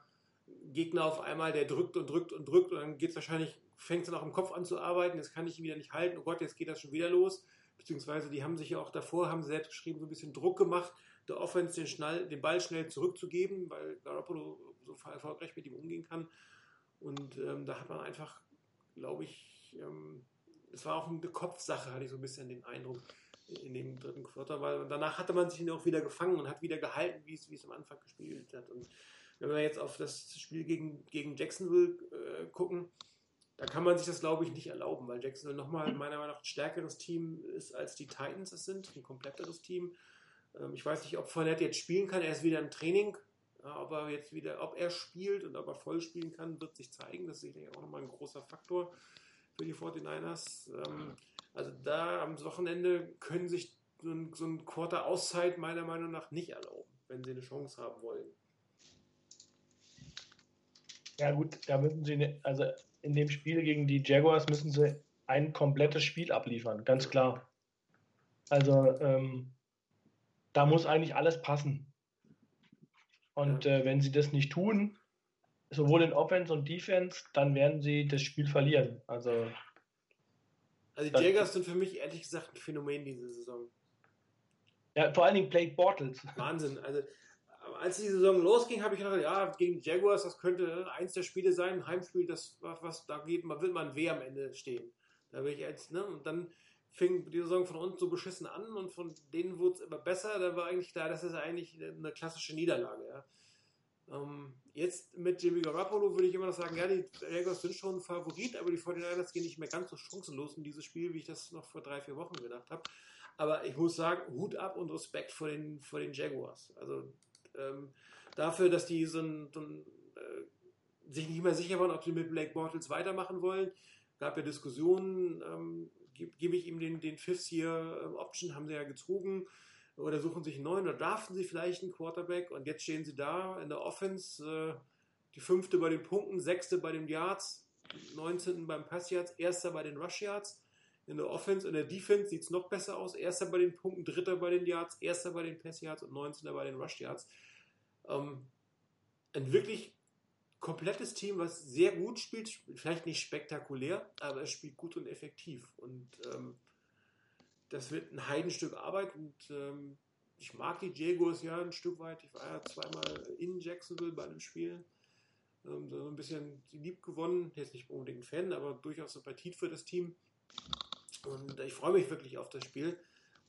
Gegner auf einmal, der drückt und drückt und drückt und dann geht es wahrscheinlich, fängt es dann auch im Kopf an zu arbeiten, jetzt kann ich wieder nicht halten, oh Gott, jetzt geht das schon wieder los. Beziehungsweise die haben sich ja auch davor, haben selbst geschrieben, so ein bisschen Druck gemacht, der Offense den, schnell, den Ball schnell zurückzugeben, weil Garoppolo so erfolgreich mit ihm umgehen kann. Und ähm, da hat man einfach, glaube ich, ähm, es war auch eine Kopfsache, hatte ich so ein bisschen den Eindruck in dem dritten Quarter, weil danach hatte man sich auch wieder gefangen und hat wieder gehalten, wie es, wie es am Anfang gespielt hat. Und wenn wir jetzt auf das Spiel gegen, gegen Jacksonville äh, gucken, da kann man sich das, glaube ich, nicht erlauben, weil Jacksonville nochmal meiner Meinung nach ein stärkeres Team ist, als die Titans es sind, ein kompletteres Team. Ähm, ich weiß nicht, ob Fournette jetzt spielen kann, er ist wieder im Training, ob er jetzt wieder, ob er spielt und ob er voll spielen kann, wird sich zeigen. Das ist sicherlich auch nochmal ein großer Faktor für die 49ers. Ähm, also da am Wochenende können sich so ein, so ein Quarter Auszeit meiner Meinung nach nicht erlauben, wenn sie eine Chance haben wollen. Ja gut, da müssen sie, also in dem Spiel gegen die Jaguars müssen sie ein komplettes Spiel abliefern, ganz klar. Also ähm, da muss eigentlich alles passen. Und äh, wenn sie das nicht tun, sowohl in Offense und Defense, dann werden sie das Spiel verlieren. Also, also die Jaguars sind für mich ehrlich gesagt ein Phänomen diese Saison. Ja, vor allen Dingen Blake Bortles. Wahnsinn. Also als die Saison losging, habe ich gedacht, ja, gegen die Jaguars, das könnte eins der Spiele sein, ein Heimspiel, das was, was da geht, man will man weh am Ende stehen. Da will ich jetzt, ne? Und dann fing die Saison von uns so beschissen an und von denen wurde es immer besser. Da war eigentlich klar, das ist eigentlich eine klassische Niederlage. Ja. Ähm, jetzt mit Jimmy Garoppolo würde ich immer noch sagen, ja, die Jaguars sind schon ein Favorit, aber die 49ers gehen nicht mehr ganz so chancenlos in dieses Spiel, wie ich das noch vor drei, vier Wochen gedacht habe. Aber ich muss sagen, Hut ab und Respekt vor den, vor den Jaguars. Also ähm, dafür, dass die so ein, so ein äh, sich nicht mehr sicher waren, ob sie mit Blake Bortles weitermachen wollen. Gab ja Diskussionen, ähm, gebe geb ich ihm den, den Fifth hier ähm, Option, haben sie ja gezogen oder suchen sich einen neuen oder draften sie vielleicht einen Quarterback und jetzt stehen sie da in der Offense, äh, die fünfte bei den Punkten, sechste bei den Yards, 19. beim Pass Yards, erster bei den Rush Yards. In der Offense, in der Defense sieht es noch besser aus. Erster bei den Punkten, dritter bei den Yards, erster bei den Pass Yards und 19. bei den Rush Yards. Ähm, ein wirklich komplettes Team, was sehr gut spielt, vielleicht nicht spektakulär, aber es spielt gut und effektiv. Und ähm, das wird ein Heidenstück Arbeit und ähm, ich mag die Jaguars ja ein Stück weit. Ich war ja zweimal in Jacksonville bei einem Spiel. Ähm, so ein bisschen lieb gewonnen. Jetzt nicht unbedingt ein Fan, aber durchaus Sympathie für das Team. Und ich freue mich wirklich auf das Spiel,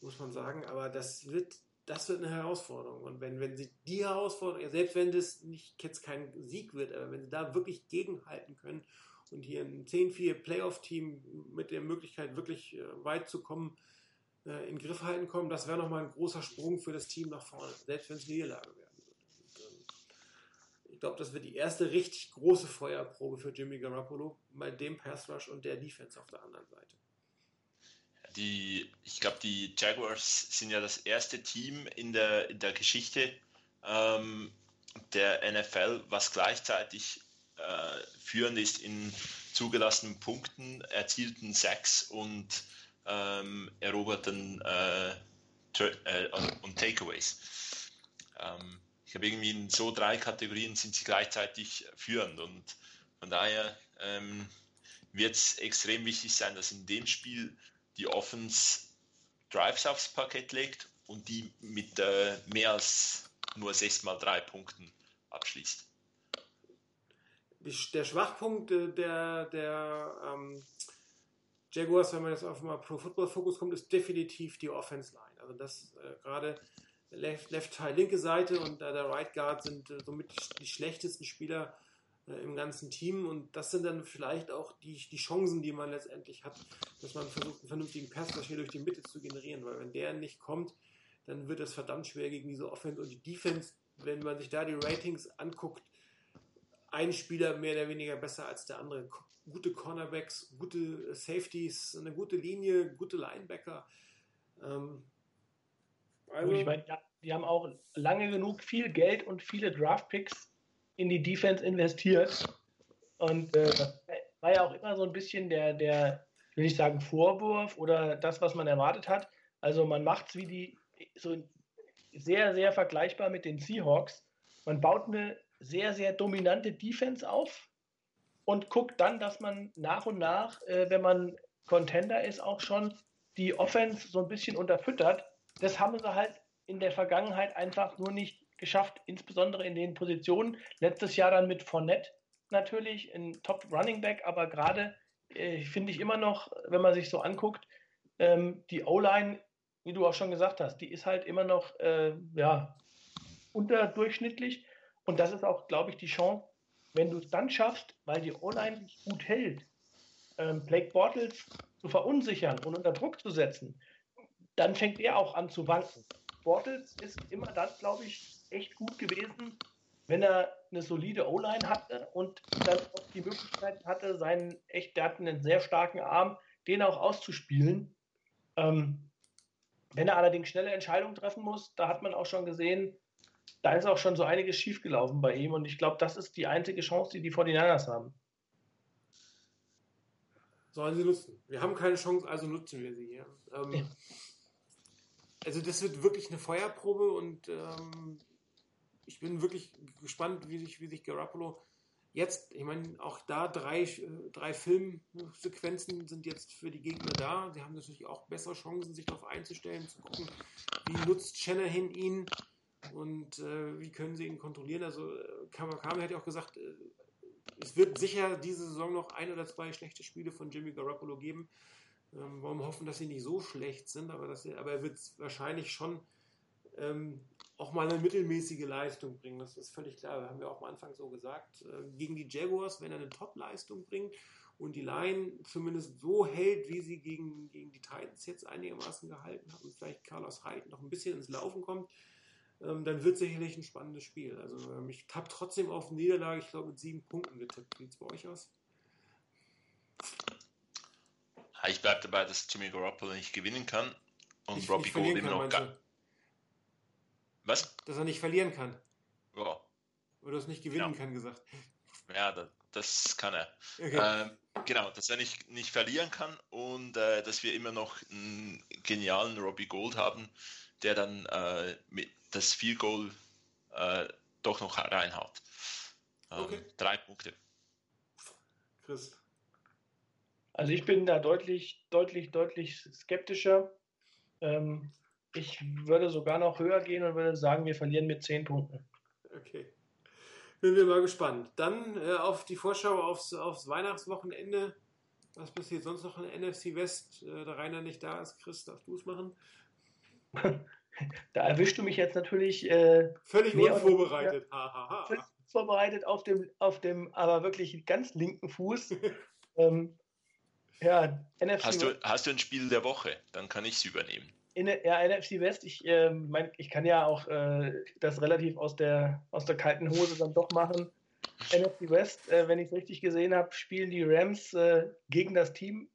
muss man sagen. Aber das wird, das wird eine Herausforderung. Und wenn, wenn sie die Herausforderung, selbst wenn das nicht jetzt kein Sieg wird, aber wenn sie da wirklich gegenhalten können und hier ein 10-4 Playoff-Team mit der Möglichkeit, wirklich äh, weit zu kommen, äh, in Griff halten kommen, das wäre nochmal ein großer Sprung für das Team nach vorne, selbst wenn es Niederlage werden würde. Ähm, ich glaube, das wird die erste richtig große Feuerprobe für Jimmy Garoppolo bei dem Pass Rush und der Defense auf der anderen Seite. Die, ich glaube, die Jaguars sind ja das erste Team in der, in der Geschichte ähm, der NFL, was gleichzeitig äh, führend ist in zugelassenen Punkten, erzielten Sacks und ähm, eroberten äh, äh, und Takeaways. Ähm, ich habe irgendwie in so drei Kategorien sind sie gleichzeitig führend und von daher ähm, wird es extrem wichtig sein, dass in dem Spiel die Offense Drives aufs Parkett legt und die mit äh, mehr als nur 6 mal 3 Punkten abschließt. Der Schwachpunkt äh, der, der ähm, Jaguars, wenn man jetzt auf mal Pro Football Fokus kommt, ist definitiv die Offense Line. Also das äh, gerade Left, Left High linke Seite und äh, der Right Guard sind äh, somit die schlechtesten Spieler im ganzen Team. Und das sind dann vielleicht auch die, die Chancen, die man letztendlich hat, dass man versucht, einen vernünftigen Pass hier durch die Mitte zu generieren, weil wenn der nicht kommt, dann wird es verdammt schwer gegen diese Offense und die Defense, wenn man sich da die Ratings anguckt, ein Spieler mehr oder weniger besser als der andere. Gute Cornerbacks, gute Safeties, eine gute Linie, gute Linebacker. Ähm, also ich meine, die haben auch lange genug viel Geld und viele Draftpicks in die Defense investiert. Und äh, war ja auch immer so ein bisschen der, der, will ich sagen, Vorwurf oder das, was man erwartet hat. Also man macht es wie die, so sehr, sehr vergleichbar mit den Seahawks. Man baut eine sehr, sehr dominante Defense auf und guckt dann, dass man nach und nach, äh, wenn man Contender ist, auch schon die Offense so ein bisschen unterfüttert. Das haben sie halt in der Vergangenheit einfach nur nicht geschafft, insbesondere in den Positionen. Letztes Jahr dann mit Fournette natürlich, ein Top Running Back, aber gerade äh, finde ich immer noch, wenn man sich so anguckt, ähm, die O-Line, wie du auch schon gesagt hast, die ist halt immer noch äh, ja, unterdurchschnittlich. Und das ist auch, glaube ich, die Chance, wenn du es dann schaffst, weil die O-Line dich gut hält, ähm, Blake Bortles zu verunsichern und unter Druck zu setzen, dann fängt er auch an zu wanken. Bortles ist immer dann, glaube ich, echt gut gewesen, wenn er eine solide O-Line hatte und dann auch die Möglichkeit hatte, seinen echt, der hat einen sehr starken Arm, den auch auszuspielen. Ähm, wenn er allerdings schnelle Entscheidungen treffen muss, da hat man auch schon gesehen, da ist auch schon so einiges schiefgelaufen bei ihm und ich glaube, das ist die einzige Chance, die die 49ers haben. Sollen sie nutzen. Wir haben keine Chance, also nutzen wir sie hier. Ähm, ja. Also das wird wirklich eine Feuerprobe und ähm, ich bin wirklich gespannt, wie sich, wie sich Garoppolo jetzt, ich meine, auch da drei, drei Filmsequenzen sind jetzt für die Gegner da. Sie haben natürlich auch bessere Chancen, sich darauf einzustellen, zu gucken, wie nutzt Shanahan ihn, und äh, wie können sie ihn kontrollieren? Also äh, Kamakami hat ja auch gesagt, äh, es wird sicher diese Saison noch ein oder zwei schlechte Spiele von Jimmy Garoppolo geben. Ähm, wollen wir hoffen, dass sie nicht so schlecht sind, aber, dass er, aber er wird wahrscheinlich schon ähm, auch mal eine mittelmäßige Leistung bringen. Das ist völlig klar. Das haben wir auch am Anfang so gesagt. Äh, gegen die Jaguars, wenn er eine Top-Leistung bringt und die Line zumindest so hält, wie sie gegen, gegen die Titans jetzt einigermaßen gehalten hat und vielleicht Carlos Hyde noch ein bisschen ins Laufen kommt, ähm, dann wird sicherlich ein spannendes Spiel. Also ähm, ich habe trotzdem auf Niederlage, ich glaube, mit sieben Punkten getippt. Wie sieht es bei euch aus? Ich bleibe dabei, dass Jimmy Garoppolo nicht gewinnen kann und ich, Robbie Gould immer noch gar. Was? Dass er nicht verlieren kann. Ja. Oder es nicht gewinnen genau. kann, gesagt. Ja, das, das kann er. Okay. Ähm, genau, dass er nicht, nicht verlieren kann und äh, dass wir immer noch einen genialen Robbie Gold haben, der dann äh, mit das Field Goal äh, doch noch reinhaut. Ähm, okay. Drei Punkte. Chris. Also ich bin da deutlich, deutlich, deutlich skeptischer. Ähm, ich würde sogar noch höher gehen und würde sagen, wir verlieren mit zehn Punkten. Okay. Bin wir mal gespannt. Dann äh, auf die Vorschau aufs, aufs Weihnachtswochenende. Was passiert sonst noch in NFC West? Äh, da Rainer nicht da ist, Chris, darfst du es machen? da erwischst du mich jetzt natürlich äh, völlig unvorbereitet. Völlig vorbereitet auf dem, auf dem aber wirklich ganz linken Fuß. ähm, ja, NFC hast du, hast du ein Spiel der Woche? Dann kann ich es übernehmen. In, ja, NFC West, ich, äh, mein, ich kann ja auch äh, das relativ aus der, aus der kalten Hose dann doch machen. NFC West, äh, wenn ich es richtig gesehen habe, spielen die Rams äh, gegen das Team,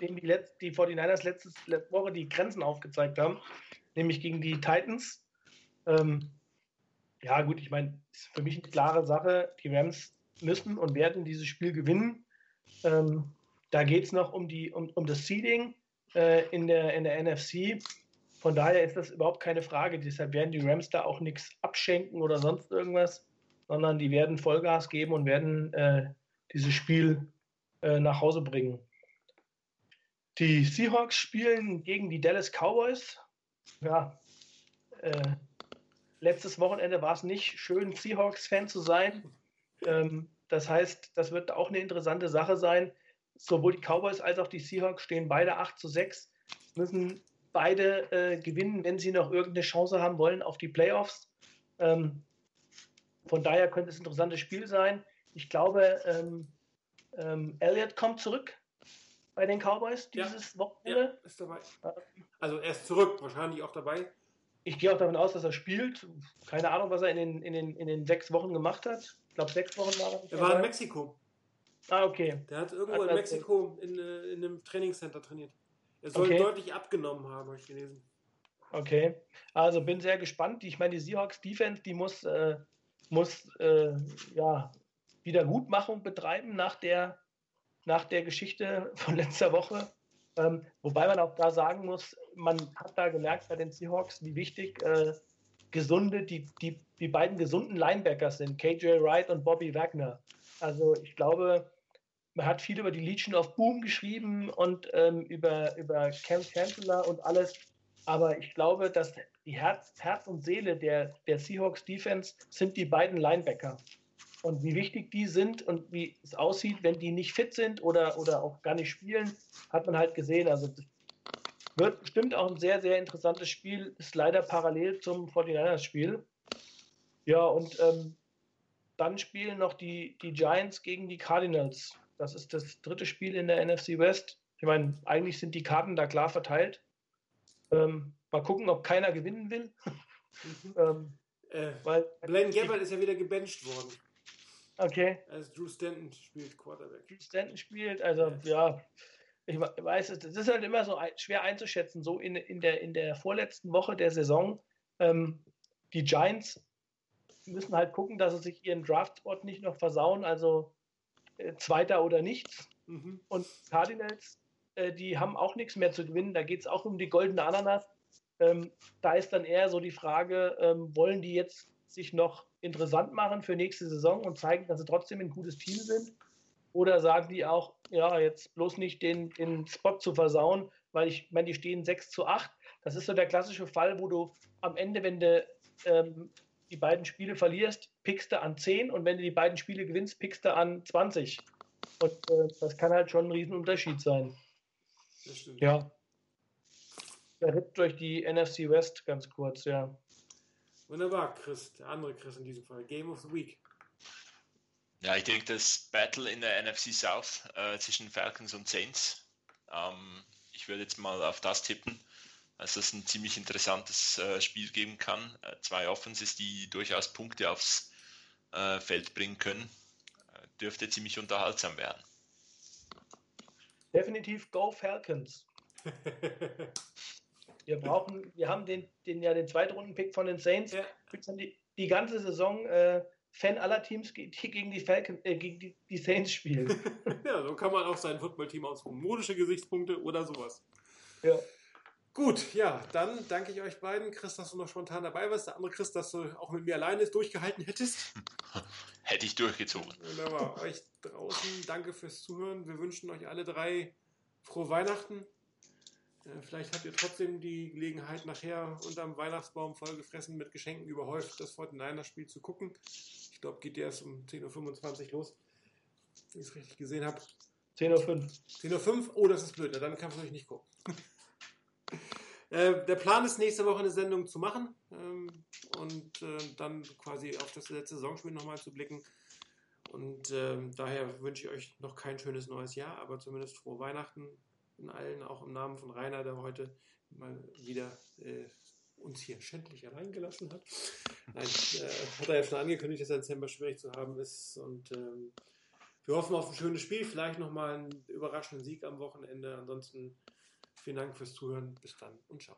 dem die, Letz-, die 49ers letzte, letzte Woche die Grenzen aufgezeigt haben, nämlich gegen die Titans. Ähm, ja, gut, ich meine, ist für mich eine klare Sache. Die Rams müssen und werden dieses Spiel gewinnen. Ähm, da geht es noch um, die, um, um das Seeding äh, in, der, in der NFC. Von daher ist das überhaupt keine Frage. Deshalb werden die Rams da auch nichts abschenken oder sonst irgendwas, sondern die werden Vollgas geben und werden äh, dieses Spiel äh, nach Hause bringen. Die Seahawks spielen gegen die Dallas Cowboys. Ja, äh, letztes Wochenende war es nicht schön, Seahawks-Fan zu sein. Ähm, das heißt, das wird auch eine interessante Sache sein sowohl die Cowboys als auch die Seahawks stehen beide 8 zu 6, müssen beide äh, gewinnen, wenn sie noch irgendeine Chance haben wollen auf die Playoffs. Ähm, von daher könnte es ein interessantes Spiel sein. Ich glaube, ähm, ähm, Elliott kommt zurück bei den Cowboys dieses ja, Wochenende. Ja, ist dabei. Also er ist zurück, wahrscheinlich auch dabei. Ich gehe auch davon aus, dass er spielt. Keine Ahnung, was er in den, in den, in den sechs Wochen gemacht hat. Ich glaube, sechs Wochen war er. Er war in Mexiko. Ah, okay. Der hat irgendwo hat in Mexiko in, äh, in einem Trainingscenter trainiert. Er soll okay. deutlich abgenommen haben, habe ich gelesen. Okay, also bin sehr gespannt. Ich meine, die Seahawks Defense, die muss, äh, muss äh, ja, Wiedergutmachung betreiben nach der, nach der Geschichte von letzter Woche. Ähm, wobei man auch da sagen muss, man hat da gemerkt bei den Seahawks, wie wichtig äh, gesunde, die, die, die beiden gesunden Linebackers sind, KJ Wright und Bobby Wagner. Also ich glaube, man hat viel über die Legion of Boom geschrieben und ähm, über, über Cam Chancellor und alles. Aber ich glaube, dass die Herz, Herz und Seele der, der Seahawks Defense sind die beiden Linebacker. Und wie wichtig die sind und wie es aussieht, wenn die nicht fit sind oder, oder auch gar nicht spielen, hat man halt gesehen. Also wird bestimmt auch ein sehr, sehr interessantes Spiel. Ist leider parallel zum 49ers-Spiel. Ja, und ähm, dann spielen noch die, die Giants gegen die Cardinals. Das ist das dritte Spiel in der NFC West. Ich meine, eigentlich sind die Karten da klar verteilt. Ähm, mal gucken, ob keiner gewinnen will. Mhm. ähm, äh, weil, Blaine Gabbard ist ja wieder gebencht worden. Okay. Als Drew Stanton spielt Quarterback. Drew Stanton spielt, also ja, ich weiß, es ist halt immer so schwer einzuschätzen. So in, in, der, in der vorletzten Woche der Saison, ähm, die Giants müssen halt gucken, dass sie sich ihren Draftspot nicht noch versauen. Also äh, Zweiter oder nichts. Mhm. Und Cardinals, äh, die haben auch nichts mehr zu gewinnen. Da geht es auch um die goldene Ananas. Ähm, da ist dann eher so die Frage, ähm, wollen die jetzt sich noch interessant machen für nächste Saison und zeigen, dass sie trotzdem ein gutes Team sind? Oder sagen die auch, ja, jetzt bloß nicht den, den Spot zu versauen, weil ich meine, die stehen 6 zu 8. Das ist so der klassische Fall, wo du am Ende, wenn du ähm, die beiden Spiele verlierst, pickst du an 10 und wenn du die beiden Spiele gewinnst, pickst du an 20. Und äh, das kann halt schon ein Riesenunterschied sein. Das stimmt. Ja. Der Ritt durch die NFC West ganz kurz, ja. Wunderbar, Chris, der andere Chris in diesem Fall. Game of the Week. Ja, ich denke, das Battle in der NFC South äh, zwischen Falcons und Saints. Ähm, ich würde jetzt mal auf das tippen, dass es ein ziemlich interessantes äh, Spiel geben kann. Äh, zwei Offenses, die durchaus Punkte aufs äh, Feld bringen können. Äh, dürfte ziemlich unterhaltsam werden. Definitiv Go Falcons. wir brauchen, wir haben den, den ja den Zweitrunden-Pick von den Saints. Ja. Die, die ganze Saison äh, Fan aller Teams, die gegen die, Falcon, äh, gegen die, die Saints spielen. ja, so kann man auch sein Footballteam ausruhen. Modische Gesichtspunkte oder sowas. Ja. Gut, ja, dann danke ich euch beiden. Chris, dass du noch spontan dabei warst. Der andere Chris, dass du auch mit mir alleine durchgehalten hättest. Hätte ich durchgezogen. Wunderbar. Euch draußen, danke fürs Zuhören. Wir wünschen euch alle drei frohe Weihnachten. Äh, vielleicht habt ihr trotzdem die Gelegenheit, nachher unterm Weihnachtsbaum vollgefressen mit Geschenken überhäuft das Fortnite-Spiel zu gucken. Ich glaube, geht erst um 10.25 Uhr los, wenn ich es richtig gesehen habe. 10.05 Uhr. 10.05 Uhr? Oh, das ist blöd. Dann kannst du natürlich nicht gucken. äh, der Plan ist, nächste Woche eine Sendung zu machen ähm, und äh, dann quasi auf das letzte Saisonspiel nochmal zu blicken. Und ähm, daher wünsche ich euch noch kein schönes neues Jahr, aber zumindest frohe Weihnachten in allen, auch im Namen von Rainer, der heute mal wieder äh, uns hier schändlich allein gelassen hat. Nein, äh, hat er ja schon angekündigt, dass er Dezember schwierig zu haben ist. Und ähm, wir hoffen auf ein schönes Spiel, vielleicht nochmal einen überraschenden Sieg am Wochenende. Ansonsten vielen Dank fürs Zuhören. Bis dann und ciao.